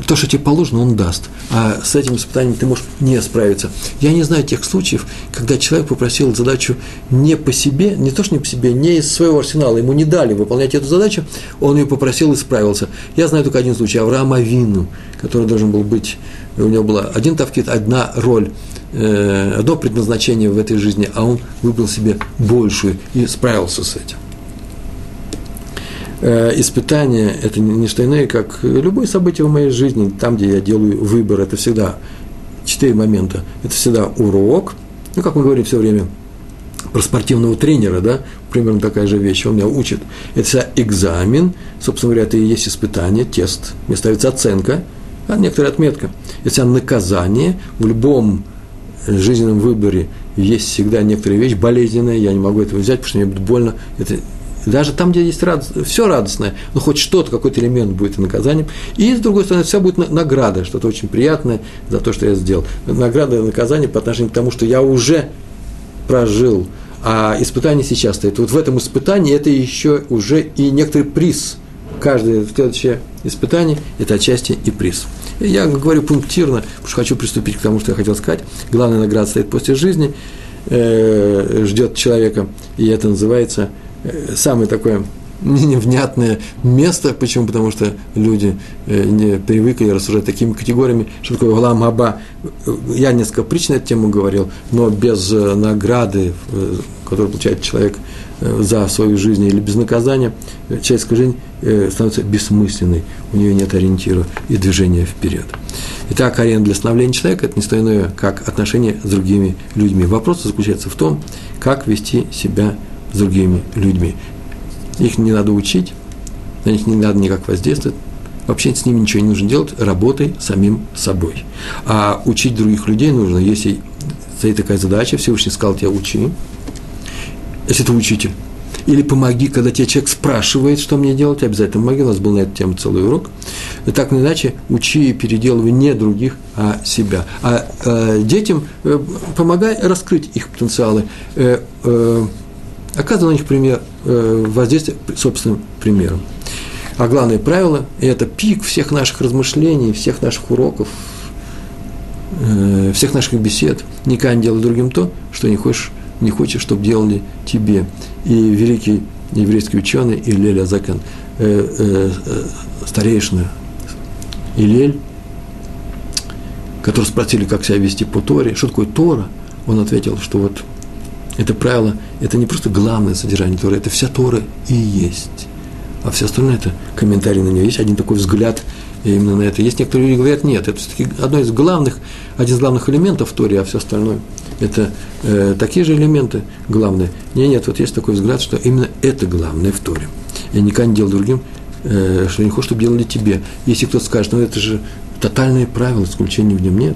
то, что тебе положено, он даст. А с этим испытанием ты можешь не справиться. Я не знаю тех случаев, когда человек попросил задачу не по себе, не то, что не по себе, не из своего арсенала, ему не дали выполнять эту задачу, он ее попросил и справился. Я знаю только один случай, Авраама Вину, который должен был быть, у него была один тавкит, одна роль – Э, одно предназначение в этой жизни, а он выбрал себе большую и справился с этим. Э, испытание – это не что иное, как любое событие в моей жизни, там, где я делаю выбор, это всегда четыре момента. Это всегда урок, ну, как мы говорим все время, про спортивного тренера, да, примерно такая же вещь, он меня учит. Это экзамен, собственно говоря, это и есть испытание, тест, мне ставится оценка, а некоторая отметка. Это наказание в любом жизненном выборе есть всегда некоторая вещь болезненная, я не могу этого взять, потому что мне будет больно. Это даже там, где есть радость, все радостное, но хоть что-то, какой-то элемент будет наказанием. И, с другой стороны, все будет награда, что-то очень приятное за то, что я сделал. Награда и наказание по отношению к тому, что я уже прожил, а испытание сейчас стоит. Вот в этом испытании это еще уже и некоторый приз. Каждое следующее испытание – это отчасти и приз. Я говорю пунктирно, потому что хочу приступить к тому, что я хотел сказать. Главная награда стоит после жизни, э, ждет человека, и это называется самое такое невнятное место. Почему? Потому что люди э, не привыкли рассуждать такими категориями, что такое глам аба. Я несколько притч на эту тему говорил, но без э, награды, э, которую получает человек – за свою жизнь или без наказания, человеческая жизнь становится бессмысленной, у нее нет ориентира и движения вперед. Итак, арена для становления человека – это не что иное, как отношения с другими людьми. Вопрос заключается в том, как вести себя с другими людьми. Их не надо учить, на них не надо никак воздействовать, вообще с ними ничего не нужно делать, работай самим собой. А учить других людей нужно, если стоит такая задача, Всевышний сказал тебе учи, если ты учитель. Или помоги, когда тебе человек спрашивает, что мне делать, обязательно помоги. У нас был на эту тему целый урок. И так или иначе, учи и переделывай не других, а себя. А э, детям э, помогай раскрыть их потенциалы. Э, э, оказывай на них пример, э, воздействие собственным примером. А главное правило – это пик всех наших размышлений, всех наших уроков, э, всех наших бесед. Никогда не делай другим то, что не хочешь не хочешь, чтобы делали тебе. И великий еврейский ученый Илель Азакан, э, э, э, старейшина Илель, который спросили, как себя вести по Торе, что такое Тора, он ответил, что вот это правило, это не просто главное содержание Торы, это вся Тора и есть. А все остальное – это комментарий на нее. Есть один такой взгляд именно на это. Есть некоторые люди говорят, нет, это все-таки одно из главных, один из главных элементов в а все остальное – это э, такие же элементы главные. Нет, нет, вот есть такой взгляд, что именно это главное в Торе. Я никогда не делал другим, э, что не хочу, чтобы делали тебе. Если кто-то скажет, ну это же тотальные правила, исключений в нем нет.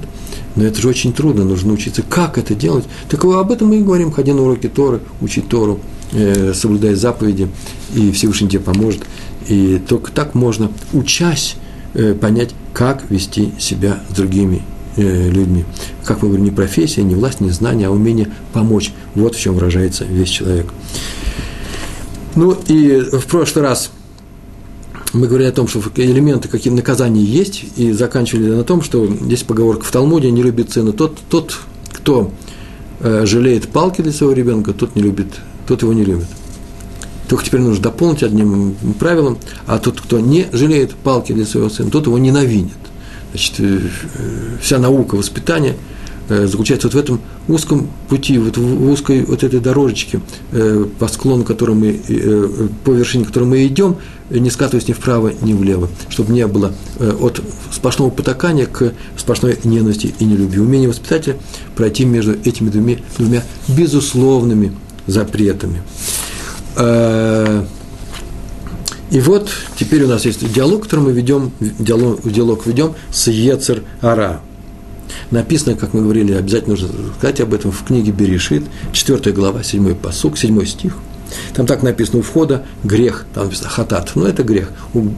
Но это же очень трудно, нужно учиться, как это делать. Так об этом мы и говорим, ходя на уроки Торы, учить Тору, э, соблюдая заповеди, и Всевышний тебе поможет. И только так можно, учась, э, понять, как вести себя с другими Э, людьми. Как мы говорим, не профессия, не власть, не знание, а умение помочь. Вот в чем выражается весь человек. Ну и в прошлый раз мы говорили о том, что элементы какие наказания есть, и заканчивали на том, что здесь поговорка в Талмуде «не любит сына тот, тот кто э, жалеет палки для своего ребенка, тот не любит, тот его не любит». Только теперь нужно дополнить одним правилом, а тот, кто не жалеет палки для своего сына, тот его ненавидит. Значит, э, вся наука воспитания э, заключается вот в этом узком пути, вот в узкой вот этой дорожечке, э, по склону, которой мы, по вершине которой мы идем, не скатываясь ни вправо, ни влево, чтобы не было от сплошного потакания к сплошной ненависти и нелюбви. Умение воспитателя пройти между этими двумя, двумя безусловными запретами. И вот теперь у нас есть диалог, который мы ведем, диалог, диалог ведем с Ецер Ара. Написано, как мы говорили, обязательно нужно сказать об этом в книге Берешит, 4 глава, 7 посук, 7 стих. Там так написано у входа грех, там написано хатат, но это грех. У,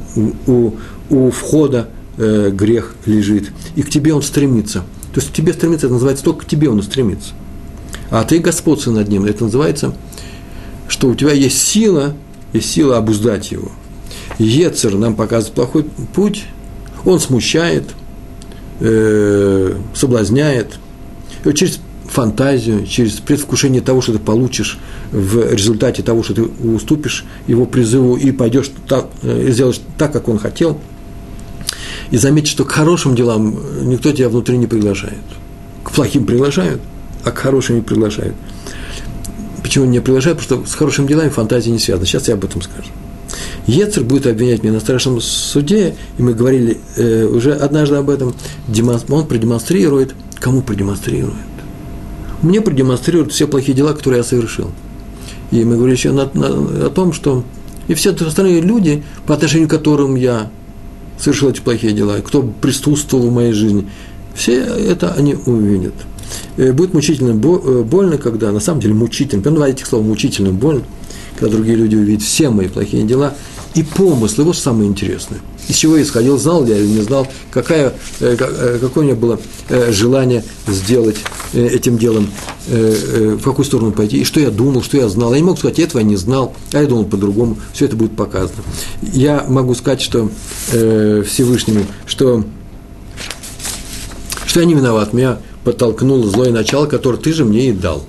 у, у входа э, грех лежит, и к тебе он стремится. То есть к тебе стремится, это называется только к тебе он стремится. А ты господство над ним, это называется, что у тебя есть сила, есть сила обуздать его. Ецер нам показывает плохой путь, он смущает, э, соблазняет. И через фантазию, через предвкушение того, что ты получишь в результате того, что ты уступишь его призыву и пойдешь так, э, сделаешь так, как он хотел. И заметь, что к хорошим делам никто тебя внутри не приглашает. К плохим приглашают, а к хорошим не приглашают. Почему не приглашают? Потому что с хорошими делами фантазия не связана. Сейчас я об этом скажу. Ецер будет обвинять меня на страшном суде, и мы говорили э, уже однажды об этом, он продемонстрирует, кому продемонстрирует? мне продемонстрирует все плохие дела, которые я совершил. И мы говорили еще на, на, о том, что и все остальные люди, по отношению к которым я совершил эти плохие дела, кто присутствовал в моей жизни, все это они увидят. И будет мучительно э, больно, когда, на самом деле, мучительно, прям два этих слова, мучительно больно, когда другие люди увидят все мои плохие дела и помыслы, вот самое интересное – из чего я исходил, знал я или не знал, какая, э, э, какое у меня было э, желание сделать этим делом, в какую сторону пойти, и что я думал, что я знал. Я не мог сказать, этого я не знал, а я думал по-другому, все это будет показано. Я могу сказать, что Всевышнему, что, что я не виноват, меня подтолкнуло злое начало, которое ты же мне и дал.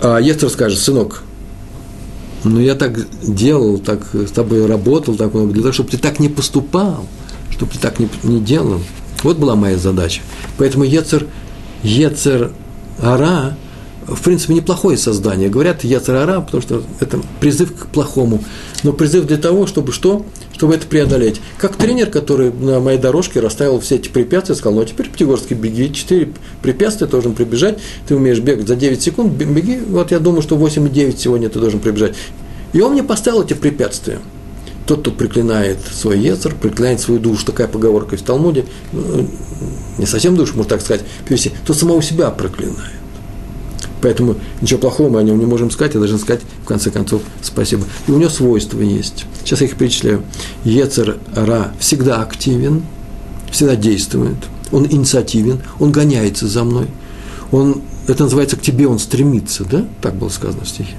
А Естер скажет, сынок, но я так делал, так с тобой работал так много для того, чтобы ты так не поступал, чтобы ты так не, не делал. Вот была моя задача. Поэтому Ецер, Ецер Ара, в принципе, неплохое создание. Говорят Ецер Ара, потому что это призыв к плохому. Но призыв для того, чтобы что? Чтобы это преодолеть. Как тренер, который на моей дорожке расставил все эти препятствия, сказал, ну а теперь Пятигорский беги, 4 препятствия, должен прибежать, ты умеешь бегать за 9 секунд, беги, вот я думаю, что 8,9 сегодня ты должен прибежать. И он мне поставил эти препятствия. Тот, кто проклинает свой яцер, проклинает свою душу. Такая поговорка в Талмуде. Ну, не совсем душу, можно так сказать. Писи, тот самого себя проклинает. Поэтому ничего плохого мы о нем не можем сказать, я должен сказать, в конце концов, спасибо. И у него свойства есть. Сейчас я их перечисляю. Ецер Ра всегда активен, всегда действует, он инициативен, он гоняется за мной. Он, это называется, к тебе он стремится, да? Так было сказано в стихе.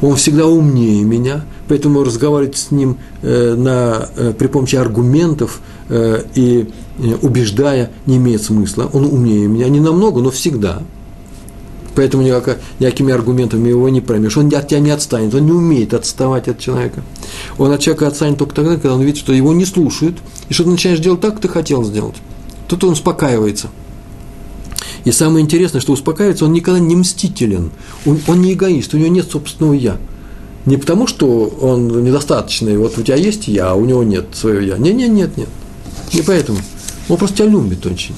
Он всегда умнее меня, поэтому разговаривать с ним э, на, э, при помощи аргументов э, и э, убеждая не имеет смысла. Он умнее меня, не намного, но всегда. Поэтому никак, никакими аргументами его не проймешь. Он от тебя не отстанет, он не умеет отставать от человека. Он от человека отстанет только тогда, когда он видит, что его не слушают, и что ты начинаешь делать так, как ты хотел сделать. Тут он успокаивается – и самое интересное, что успокаивается, он никогда не мстителен, он, он не эгоист, у него нет собственного «я». Не потому, что он недостаточный, вот у тебя есть «я», а у него нет своего «я». Нет, нет, нет, нет. Не поэтому. Он просто тебя любит очень.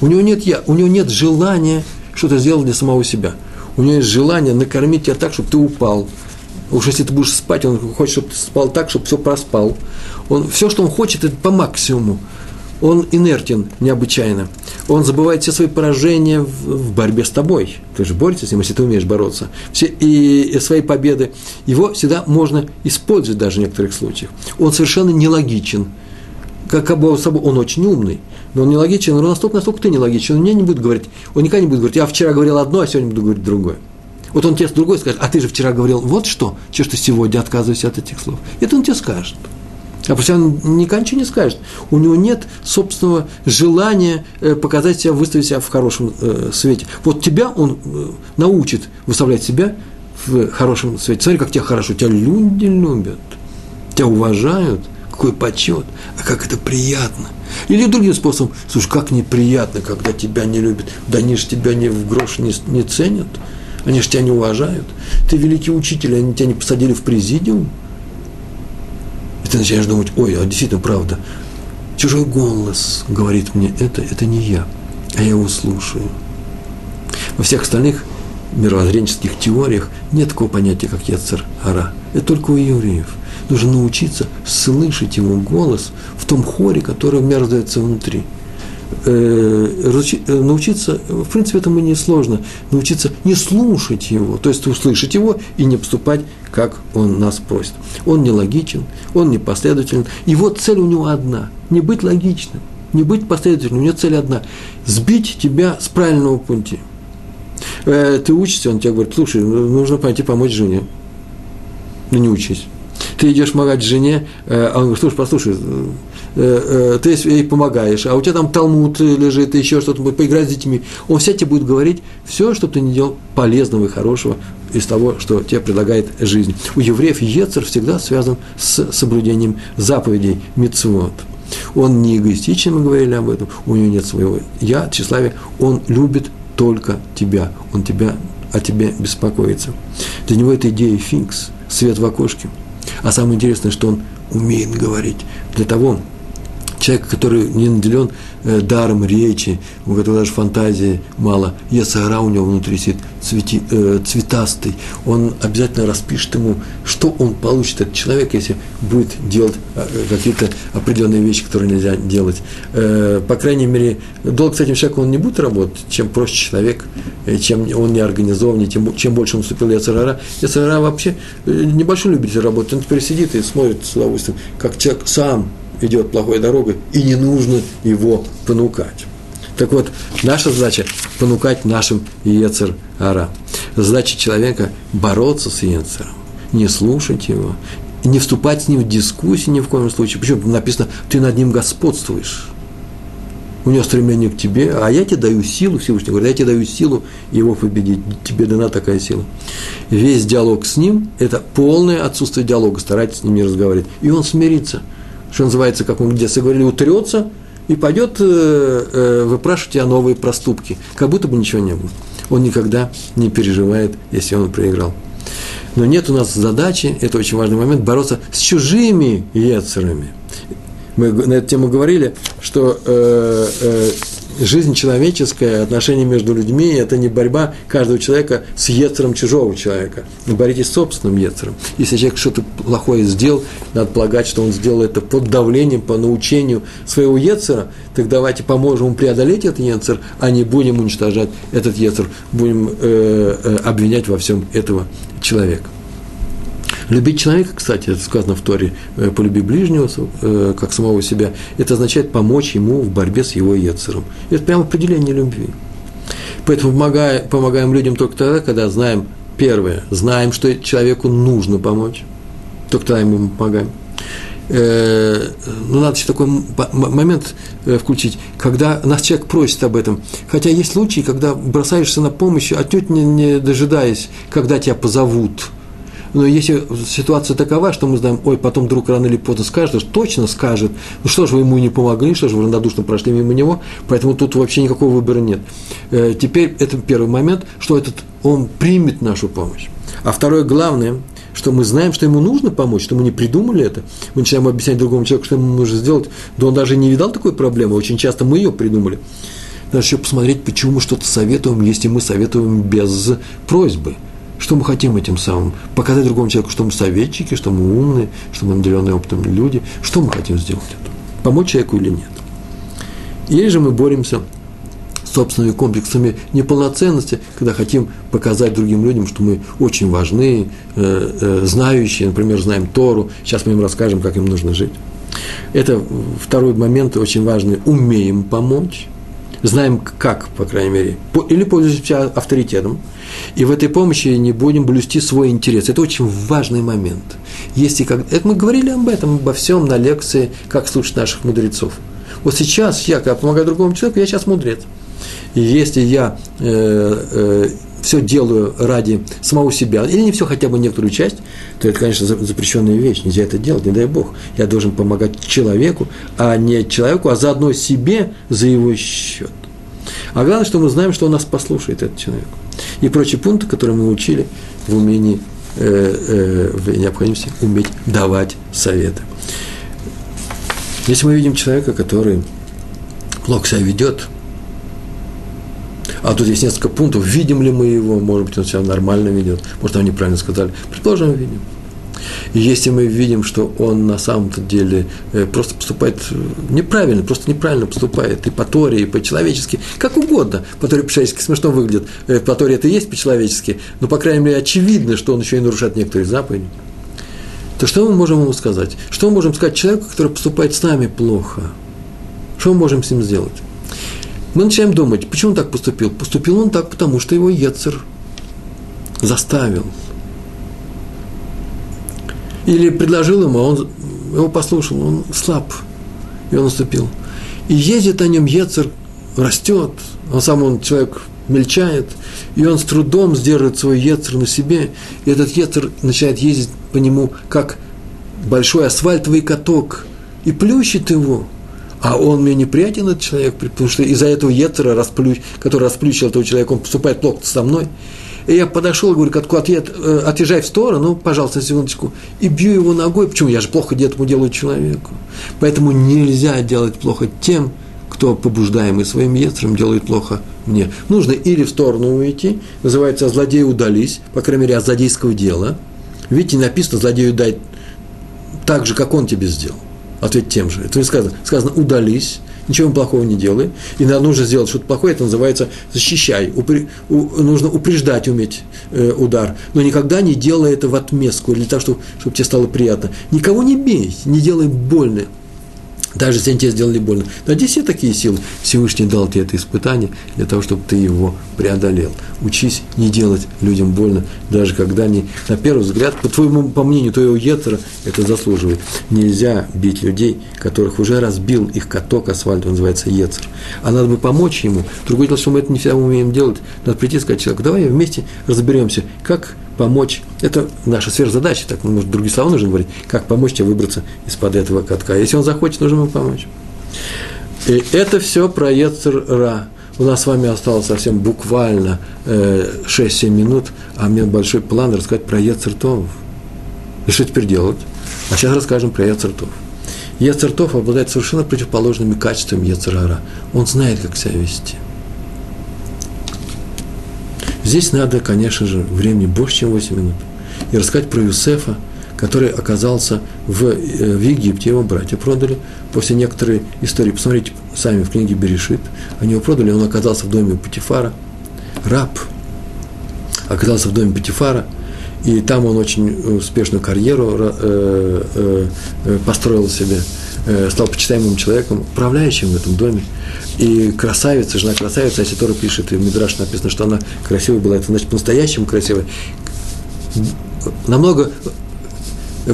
У него нет «я», у него нет желания что-то сделать для самого себя. У него есть желание накормить тебя так, чтобы ты упал. Уж если ты будешь спать, он хочет, чтобы ты спал так, чтобы все проспал. Он, все, что он хочет, это по максимуму он инертен необычайно. Он забывает все свои поражения в, в борьбе с тобой. Ты же борешься с ним, если ты умеешь бороться. Все, и, и свои победы. Его всегда можно использовать даже в некоторых случаях. Он совершенно нелогичен. Как собой, он очень умный, но он нелогичен, но настолько, настолько ты нелогичен, он мне не будет говорить, он никогда не будет говорить, я вчера говорил одно, а сегодня буду говорить другое. Вот он тебе с другой скажет, а ты же вчера говорил вот что, что ты сегодня отказываешься от этих слов. Это он тебе скажет. А пусть он никогда ничего не скажет. У него нет собственного желания э, показать себя, выставить себя в хорошем э, свете. Вот тебя он э, научит выставлять себя в хорошем свете. Смотри, как тебя хорошо, тебя люди любят, тебя уважают, какой почет, а как это приятно. Или другим способом, слушай, как неприятно, когда тебя не любят. Да они же тебя не в грош не, не ценят, они же тебя не уважают. Ты великий учитель, они тебя не посадили в президиум – и ты начинаешь думать, ой, а действительно правда, чужой голос говорит мне это, это не я, а я его слушаю. Во всех остальных мировоззренческих теориях нет такого понятия, как Яцер Ара. Это только у евреев. Нужно научиться слышать его голос в том хоре, который у меня раздается внутри – Э, э, научиться, в принципе, этому не сложно, научиться не слушать его, то есть услышать его и не поступать, как он нас просит. Он не логичен, он не последователен. И вот цель у него одна – не быть логичным, не быть последовательным. У него цель одна – сбить тебя с правильного пути. Э, ты учишься, он тебе говорит, слушай, нужно пойти помочь жене. Ну, не учись. Ты идешь помогать жене, а он говорит, слушай, послушай, Э, э, ты ей помогаешь, а у тебя там талмуд лежит, еще что-то, поиграть с детьми. Он все тебе будет говорить все, что ты не делал полезного и хорошего из того, что тебе предлагает жизнь. У евреев Ецер всегда связан с соблюдением заповедей мицвод. Он не эгоистичен, мы говорили об этом, у него нет своего я, тщеславия, он любит только тебя, он тебя, о тебе беспокоится. Для него это идея финкс, свет в окошке. А самое интересное, что он умеет говорить. Для того, человек, который не наделен э, даром речи, у которого даже фантазии мало, ясара у него внутри сидит цвети, э, цветастый, он обязательно распишет ему, что он получит, этот человек, если будет делать э, какие-то определенные вещи, которые нельзя делать. Э, по крайней мере, долг с этим человеком он не будет работать, чем проще человек, э, чем он не организованнее, тем, чем больше он вступил ясара. Ясара вообще небольшой любитель работать, он теперь сидит и смотрит с удовольствием, как человек сам идет плохой дорогой, и не нужно его понукать. Так вот, наша задача – понукать нашим Ецер Ара. Задача человека – бороться с Ецером, не слушать его, не вступать с ним в дискуссию ни в коем случае. Почему написано, ты над ним господствуешь? У него стремление к тебе, а я тебе даю силу, Всевышний говорит, я тебе даю силу его победить, тебе дана такая сила. Весь диалог с ним – это полное отсутствие диалога, старайтесь с ним не разговаривать. И он смирится – что называется, как мы где-то говорили, утрется и пойдет э, э, выпрашивать тебя новые проступки, как будто бы ничего не было. Он никогда не переживает, если он проиграл. Но нет у нас задачи, это очень важный момент, бороться с чужими яцерами. Мы на эту тему говорили, что э, э, жизнь человеческая, отношения между людьми – это не борьба каждого человека с ецером чужого человека. Боритесь с собственным ецером. Если человек что-то плохое сделал, надо полагать, что он сделал это под давлением, по научению своего ецера, так давайте поможем ему преодолеть этот ецер, а не будем уничтожать этот ецер, будем э, э, обвинять во всем этого человека. Любить человека, кстати, это сказано в Торе, э, полюби ближнего, э, как самого себя, это означает помочь ему в борьбе с его Ецером. Это прямо определение любви. Поэтому помогаем, помогаем людям только тогда, когда знаем, первое, знаем, что человеку нужно помочь, только тогда ему помогаем. Э, ну, надо еще такой момент включить, когда нас человек просит об этом. Хотя есть случаи, когда бросаешься на помощь, отнюдь не, не дожидаясь, когда тебя позовут – но если ситуация такова, что мы знаем, ой, потом друг рано или поздно скажет, точно скажет, ну что же вы ему не помогли, что же вы равнодушно прошли мимо него, поэтому тут вообще никакого выбора нет. Э, теперь это первый момент, что этот, он примет нашу помощь. А второе главное, что мы знаем, что ему нужно помочь, что мы не придумали это. Мы начинаем объяснять другому человеку, что ему нужно сделать, да он даже не видал такой проблемы, очень часто мы ее придумали. Надо еще посмотреть, почему мы что-то советуем, если мы советуем без просьбы – что мы хотим этим самым? Показать другому человеку, что мы советчики, что мы умные, что мы наделенные опытом люди. Что мы хотим сделать это? Помочь человеку или нет? Или же мы боремся с собственными комплексами неполноценности, когда хотим показать другим людям, что мы очень важны, э, э, знающие, например, знаем Тору, сейчас мы им расскажем, как им нужно жить. Это второй момент очень важный. Умеем помочь, знаем как, по крайней мере, или пользуемся авторитетом, и в этой помощи не будем блюсти свой интерес. Это очень важный момент. Если как, это мы говорили об этом, обо всем на лекции «Как слушать наших мудрецов». Вот сейчас я, когда помогаю другому человеку, я сейчас мудрец. И если я э, э, все делаю ради самого себя, или не все, хотя бы некоторую часть, то это, конечно, запрещенная вещь, нельзя это делать, не дай Бог. Я должен помогать человеку, а не человеку, а заодно себе за его счет. А главное, что мы знаем, что он нас послушает, этот человек. И прочие пункты, которые мы учили в умении, э, э, в необходимости уметь давать советы. Если мы видим человека, который плохо себя ведет, а тут есть несколько пунктов, видим ли мы его, может быть, он себя нормально ведет, может, нам неправильно сказали, предположим, видим – и если мы видим, что он на самом-то деле э, просто поступает э, неправильно, просто неправильно поступает и по Торе, и по-человечески, как угодно, по Торе по-человечески смешно выглядит, э, по Торе это и есть по-человечески, но, по крайней мере, очевидно, что он еще и нарушает некоторые заповеди, то что мы можем ему сказать? Что мы можем сказать человеку, который поступает с нами плохо? Что мы можем с ним сделать? Мы начинаем думать, почему он так поступил? Поступил он так, потому что его Ецер заставил – или предложил ему, а он его послушал, он слаб, и он наступил. И ездит на нем Ецер, растет, он сам он человек мельчает, и он с трудом сдерживает свой Ецер на себе, и этот Ецер начинает ездить по нему, как большой асфальтовый каток, и плющит его. А он мне неприятен, этот человек, потому что из-за этого Ецера, расплющ, который расплющил этого человека, он поступает плохо со мной. И я подошел, говорю, катку, отъед, э, отъезжай в сторону, пожалуйста, секундочку, и бью его ногой. Почему? Я же плохо этому делаю человеку. Поэтому нельзя делать плохо тем, кто, побуждаемый своим яцером, делает плохо мне. Нужно или в сторону уйти, называется «злодеи удались», по крайней мере, от злодейского дела. Видите, написано «злодею дай так же, как он тебе сделал». Ответь тем же. Это сказано. Сказано «удались», ничего плохого не делай. И нужно сделать что-то плохое, это называется «защищай». Упри, у, нужно упреждать уметь э, удар. Но никогда не делай это в отместку, для того, чтобы, чтобы тебе стало приятно. Никого не бей, не делай больно даже если они тебе сделали больно. Но здесь все такие силы. Всевышний дал тебе это испытание для того, чтобы ты его преодолел. Учись не делать людям больно, даже когда они, на первый взгляд, по твоему, по мнению твоего Ецера, это заслуживает. Нельзя бить людей, которых уже разбил их каток асфальт, он называется Ецер. А надо бы помочь ему. Другое дело, что мы это не всегда умеем делать. Надо прийти и сказать человеку, давай вместе разберемся, как помочь. Это наша сверхзадача, так, ну, может, другие слова нужно говорить, как помочь тебе выбраться из-под этого катка. Если он захочет, нужно ему помочь. И это все про Ецер-Ра. У нас с вами осталось совсем буквально э, 6-7 минут, а у меня большой план рассказать про Ецертов. И что теперь делать? А сейчас расскажем про Ецертов. Ецертов обладает совершенно противоположными качествами Ецерара. Он знает, как себя вести – Здесь надо, конечно же, времени больше, чем 8 минут. И рассказать про Юсефа, который оказался в, э, в Египте, его братья продали. После некоторой истории, посмотрите сами в книге Берешит, они его продали, он оказался в доме Путифара, раб, оказался в доме Путифара, и там он очень успешную карьеру э, э, э построил себе, стал почитаемым человеком, управляющим в этом доме. И красавица, жена красавица, если Тора пишет, и в Мидраш написано, что она красивая была, это значит по-настоящему красивая. Намного,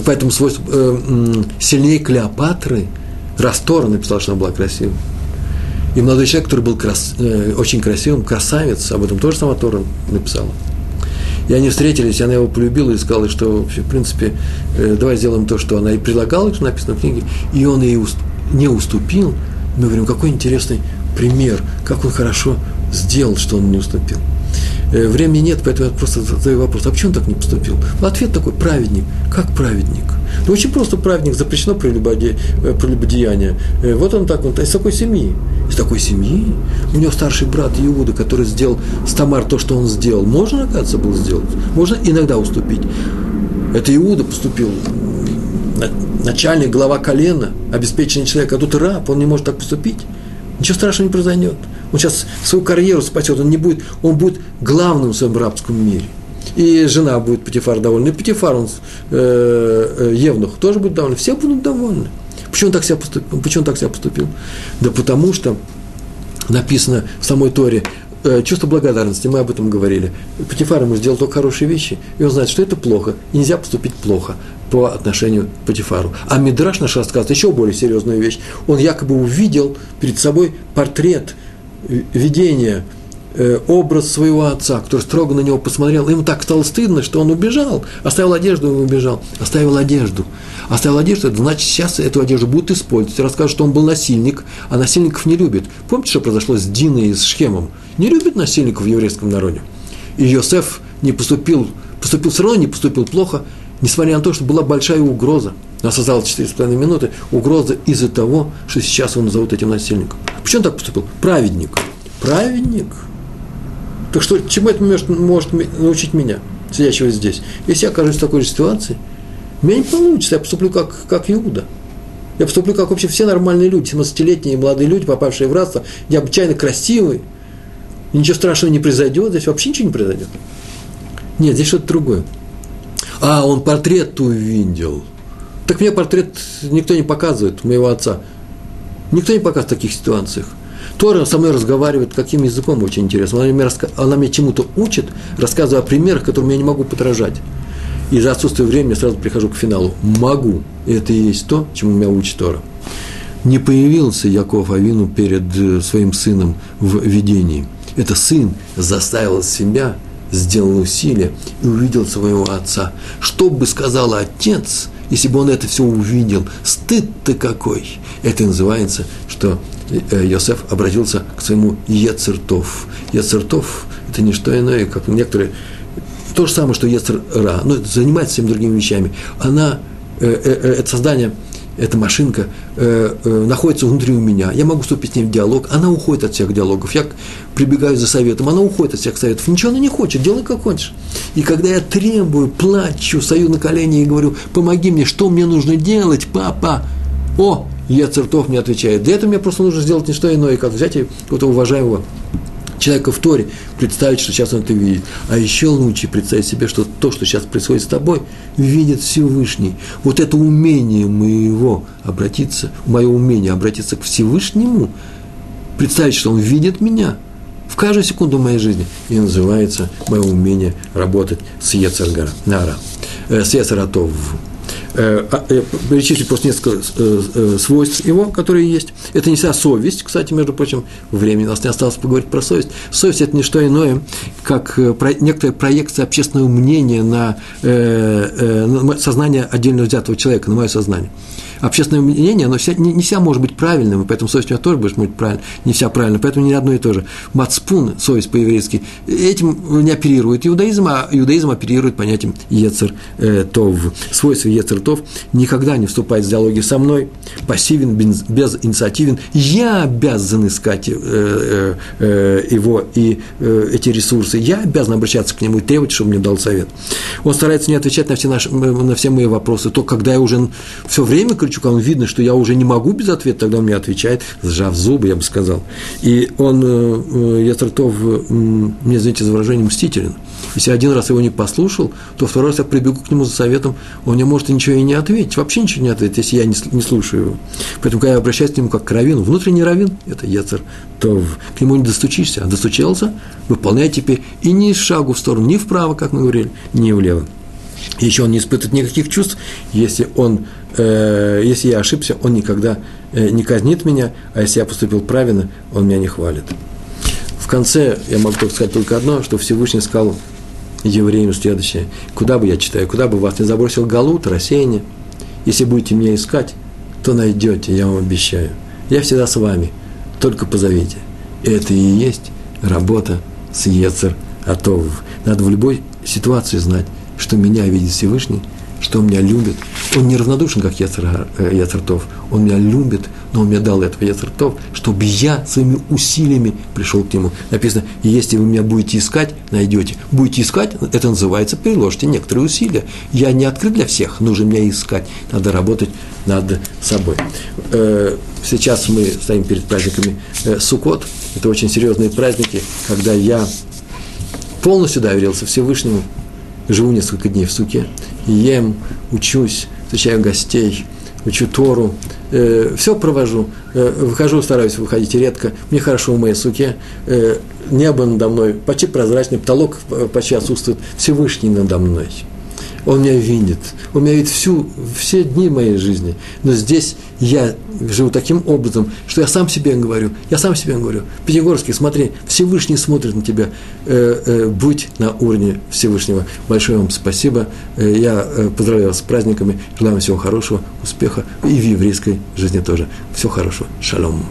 поэтому свойство, э, сильнее Клеопатры, Растора написал, что она была красивой. И молодой человек, который был крас, э, очень красивым, красавец, об этом тоже сама Тора написала. И они встретились, и она его полюбила и сказала, что, в принципе, э, давай сделаем то, что она и предлагала, что написано в книге, и он ей не уступил, мы говорим, какой интересный пример, как он хорошо сделал, что он не уступил. Э, времени нет, поэтому я просто задаю вопрос, а почему он так не поступил? Ответ такой, праведник. Как праведник? Ну, очень просто праведник, запрещено. Э, прелюбодеяние. Э, вот он так, вот, из такой семьи. Из такой семьи? У него старший брат Иуда, который сделал с Тамар то, что он сделал. Можно, оказывается, было сделать? Можно иногда уступить. Это Иуда поступил начальник, глава колена, обеспеченный человек, а тут раб, он не может так поступить. Ничего страшного не произойдет. Он сейчас свою карьеру спасет, он не будет, он будет главным в своем рабском мире. И жена будет Патифар довольна, и Патифар, он, э, э, Евнух, тоже будет доволен. Все будут довольны. Почему он так себя поступил? Почему он так себя поступил? Да потому что написано в самой Торе, чувство благодарности, мы об этом говорили. Патифар ему сделал только хорошие вещи, и он знает, что это плохо, и нельзя поступить плохо по отношению к Патифару. А Мидраш наш рассказывает еще более серьезную вещь. Он якобы увидел перед собой портрет, э, видение, э, образ своего отца, который строго на него посмотрел. Ему так стало стыдно, что он убежал, оставил одежду и убежал. Оставил одежду. Оставил одежду, это значит, сейчас эту одежду будут использовать. Расскажут, что он был насильник, а насильников не любит. Помните, что произошло с Диной и с Шхемом? Не любит насильников в еврейском народе. И Йосеф не поступил, поступил все равно не поступил плохо, несмотря на то, что была большая угроза. У нас осталось 4,5 минуты. Угроза из-за того, что сейчас он назовут этим насильником. Почему он так поступил? Праведник. Праведник. Так что, чему это может, может научить меня, сидящего здесь? Если я окажусь в такой же ситуации – меня не получится, я поступлю как, как Иуда. Я поступлю как вообще все нормальные люди, 17-летние молодые люди, попавшие в рабство, необычайно красивые. Ничего страшного не произойдет, здесь вообще ничего не произойдет. Нет, здесь что-то другое. А, он портрет увидел. Так мне портрет никто не показывает, моего отца. Никто не показывает в таких ситуациях. Тора со мной разговаривает каким языком очень интересно. Она мне, она мне чему-то учит, рассказывая о примерах, которым я не могу подражать. И за отсутствие времени сразу прихожу к финалу. Могу. Это и есть то, чему меня учит Тора. Не появился Яков Авину перед э, своим сыном в видении. Это сын заставил себя, сделал усилие и увидел своего отца. Что бы сказал отец, если бы он это все увидел? Стыд-то какой! Это называется, что Йосеф обратился к своему Ецертов. Ецертов – это не что иное, как некоторые то же самое, что Ецера, ну, занимается всеми другими вещами. Она, э, э, э, это создание эта машинка э, э, находится внутри у меня, я могу вступить с ней в диалог, она уходит от всех диалогов, я прибегаю за советом, она уходит от всех советов, ничего она не хочет, делай как хочешь. И когда я требую, плачу, стою на колени и говорю, помоги мне, что мне нужно делать, папа, о, я цертов мне отвечает, для этого мне просто нужно сделать не что иное, как взять какого-то уважаемого человека в Торе, представить, что сейчас он это видит. А еще лучше представить себе, что то, что сейчас происходит с тобой, видит Всевышний. Вот это умение моего обратиться, мое умение обратиться к Всевышнему, представить, что он видит меня в каждую секунду моей жизни, и называется мое умение работать с Ецаргара, Нара, э, с Ецаратов. Э, а, э, перечислить просто несколько э, свойств его, которые есть. Это не вся совесть, кстати, между прочим, времени у нас не осталось поговорить про совесть. Совесть – это не что иное, как некоторая проекция общественного мнения на сознание отдельно взятого человека, на мое сознание общественное мнение, оно вся, не, не вся может быть правильным, и поэтому совесть у меня тоже будет быть правильно, не вся правильно, поэтому не одно и то же. Мацпун, совесть по-еврейски, этим не оперирует иудаизм, а иудаизм оперирует понятием Ецер э, Тов. Свойство Ецер Тов никогда не вступает в диалоги со мной, пассивен, безинициативен, я обязан искать э, э, э, его и э, эти ресурсы, я обязан обращаться к нему и требовать, чтобы мне дал совет. Он старается не отвечать на все, наши, на все мои вопросы, то когда я уже все время кричу, когда видно, что я уже не могу без ответа, тогда он мне отвечает, сжав зубы, я бы сказал. И он, э, э, Яцертов, мне, извините за выражение, мстителен. Если один раз его не послушал, то второй раз я прибегу к нему за советом, он мне может ничего и не ответить, вообще ничего не ответить, если я не, не слушаю его. Поэтому, когда я обращаюсь к нему как к равину, внутренний равин – это Ецер, то к нему не достучишься, а достучался, выполняй теперь и ни шагу в сторону, ни вправо, как мы говорили, ни влево. Еще он не испытывает никаких чувств, если он э, если я ошибся, он никогда э, не казнит меня, а если я поступил правильно, он меня не хвалит. В конце я могу только сказать только одно, что Всевышний сказал евреям следующее. Куда бы я читаю, куда бы вас не забросил галут, рассеяние, если будете меня искать, то найдете, я вам обещаю. Я всегда с вами, только позовите. Это и есть работа с Ецер Атов. Надо в любой ситуации знать, что меня видит Всевышний – что он меня любит. Он не равнодушен, как Яцер, э, Яцертов. Он меня любит, но он мне дал этого Яцертов, чтобы я своими усилиями пришел к нему. Написано, если вы меня будете искать, найдете. Будете искать, это называется, приложите некоторые усилия. Я не открыт для всех, нужно меня искать. Надо работать над собой. Э, сейчас мы стоим перед праздниками э, Суккот. Это очень серьезные праздники, когда я полностью доверился Всевышнему, живу несколько дней в суке, ем, учусь, встречаю гостей, учу Тору, э, все провожу, э, выхожу, стараюсь выходить редко, мне хорошо в моей суке, э, небо надо мной почти прозрачный, потолок почти отсутствует, Всевышний надо мной – он меня видит. Он меня видит всю, все дни моей жизни. Но здесь я живу таким образом, что я сам себе говорю, я сам себе говорю, Пятигорский, смотри, Всевышний смотрит на тебя, э, э, будь на уровне Всевышнего. Большое вам спасибо. Э, я э, поздравляю вас с праздниками, желаю вам всего хорошего, успеха и в еврейской жизни тоже. Всего хорошего. Шалом.